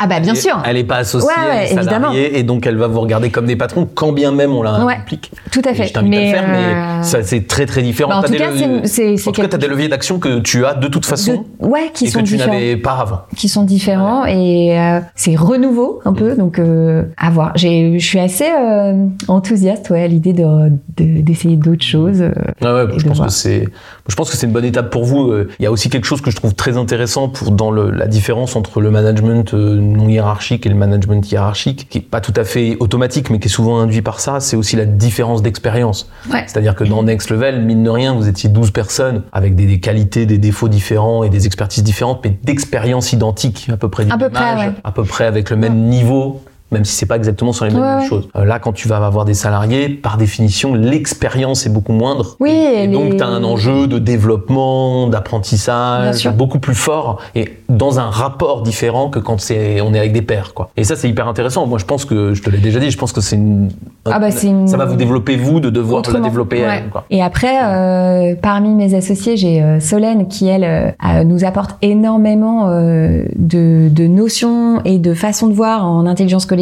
S2: Ah bah bien
S1: Et
S2: sûr,
S1: Elle n'est pas associée,
S2: Ouais, ouais,
S1: elle est salariée,
S2: évidemment.
S1: et donc elle va vous regarder comme des patrons, quand bien même on la implique.
S2: tout à
S1: Et
S2: fait.
S1: je t'invite à le faire,
S2: euh,
S1: mais ça c'est très très différent.
S2: bah, en tout cas, c'est-
S1: en tout cas, tu as des leviers d'action que tu as de toute façon
S2: de- ouais, qui
S1: et
S2: sont
S1: que tu
S2: différents.
S1: n'avais pas avant.
S2: qui sont différents et euh, c'est renouveau un
S1: Mm.
S2: peu donc euh, à voir j'ai je suis assez euh, enthousiaste ouais à l'idée de de- d'essayer d'autres choses euh.
S1: Ouais,
S2: Et
S1: je pense que c'est, je pense que c'est une bonne étape pour vous. Euh, Il y a aussi quelque chose que je trouve très intéressant pour dans le- la différence entre le management euh, non hiérarchique et le management hiérarchique, qui est pas tout à fait automatique, mais qui est souvent induit par ça. C'est aussi la différence d'expérience.
S2: Ouais.
S1: C'est-à-dire que dans Next Level, mine de rien, vous étiez 12 personnes avec des, des qualités, des défauts différents et des expertises différentes, mais d'expériences identiques, à peu près du
S2: À peu
S1: même
S2: près,
S1: âge,
S2: ouais.
S1: à peu près avec le même niveau. Même si c'est pas exactement sur les mêmes
S2: Ouais,
S1: choses. Euh, là, quand tu vas avoir des salariés, par définition, l'expérience est beaucoup moindre.
S2: Oui,
S1: Et,
S2: et
S1: donc, tu as un enjeu de développement, d'apprentissage, beaucoup plus fort et dans un rapport différent que quand c'est, on est avec des pairs. Quoi. Et ça, c'est hyper intéressant. Moi, je pense que, je te l'ai déjà dit, je pense que c'est une,
S2: Ah bah, une-
S1: ça va vous développer vous de devoir la
S2: Autrement.
S1: développer
S2: Ouais.
S1: elle. Quoi.
S2: Et après, euh, parmi mes associés, j'ai euh, Solène qui, elle, nous apporte énormément de, de notions et de façons de voir en intelligence collective,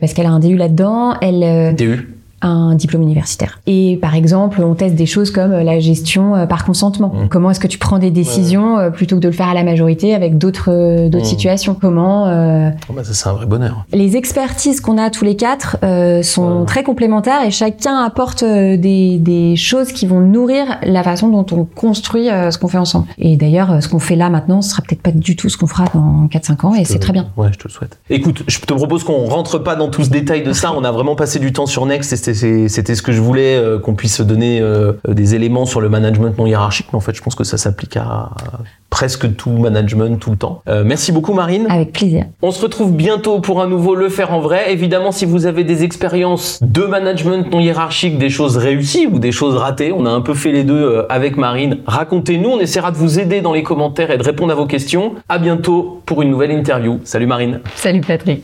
S2: parce qu'elle a un DU là-dedans, elle euh,
S1: DU.
S2: Un diplôme universitaire. Et par exemple, on teste des choses comme euh, la gestion euh, par consentement.
S1: Mm.
S2: Comment est-ce que tu prends des décisions euh, plutôt que de le faire à la majorité avec d'autres d'autres
S1: Mm.
S2: situations? Comment euh,
S1: Oh, bah, ça, c'est un vrai bonheur.
S2: les expertises qu'on a tous les quatre euh, sont
S1: Ouais.
S2: très complémentaires et chacun apporte des, des choses qui vont nourrir la façon dont on construit euh, ce qu'on fait ensemble. Et d'ailleurs, ce qu'on fait là maintenant, ce sera peut-être pas du tout ce qu'on fera dans 4-5 ans et c'est très bien.
S1: Ouais, je te le souhaite. Écoute, je te propose qu'on rentre pas dans tout ce détail de ça. On a vraiment passé du temps sur Next et c'était- ce que je voulais, euh, qu'on puisse donner euh, des éléments sur le management non hiérarchique. Mais en fait, je pense que ça s'applique à presque tout management tout le temps. Euh, merci beaucoup, Marine.
S2: Avec plaisir.
S1: On se retrouve bientôt pour un nouveau Le Faire en vrai. Évidemment, si vous avez des expériences de management non hiérarchique, des choses réussies ou des choses ratées, on a un peu fait les deux euh, avec Marine. Racontez-nous, on essaiera de vous aider dans les commentaires et de répondre à vos questions. À bientôt pour une nouvelle interview. Salut Marine.
S2: Salut Patrick.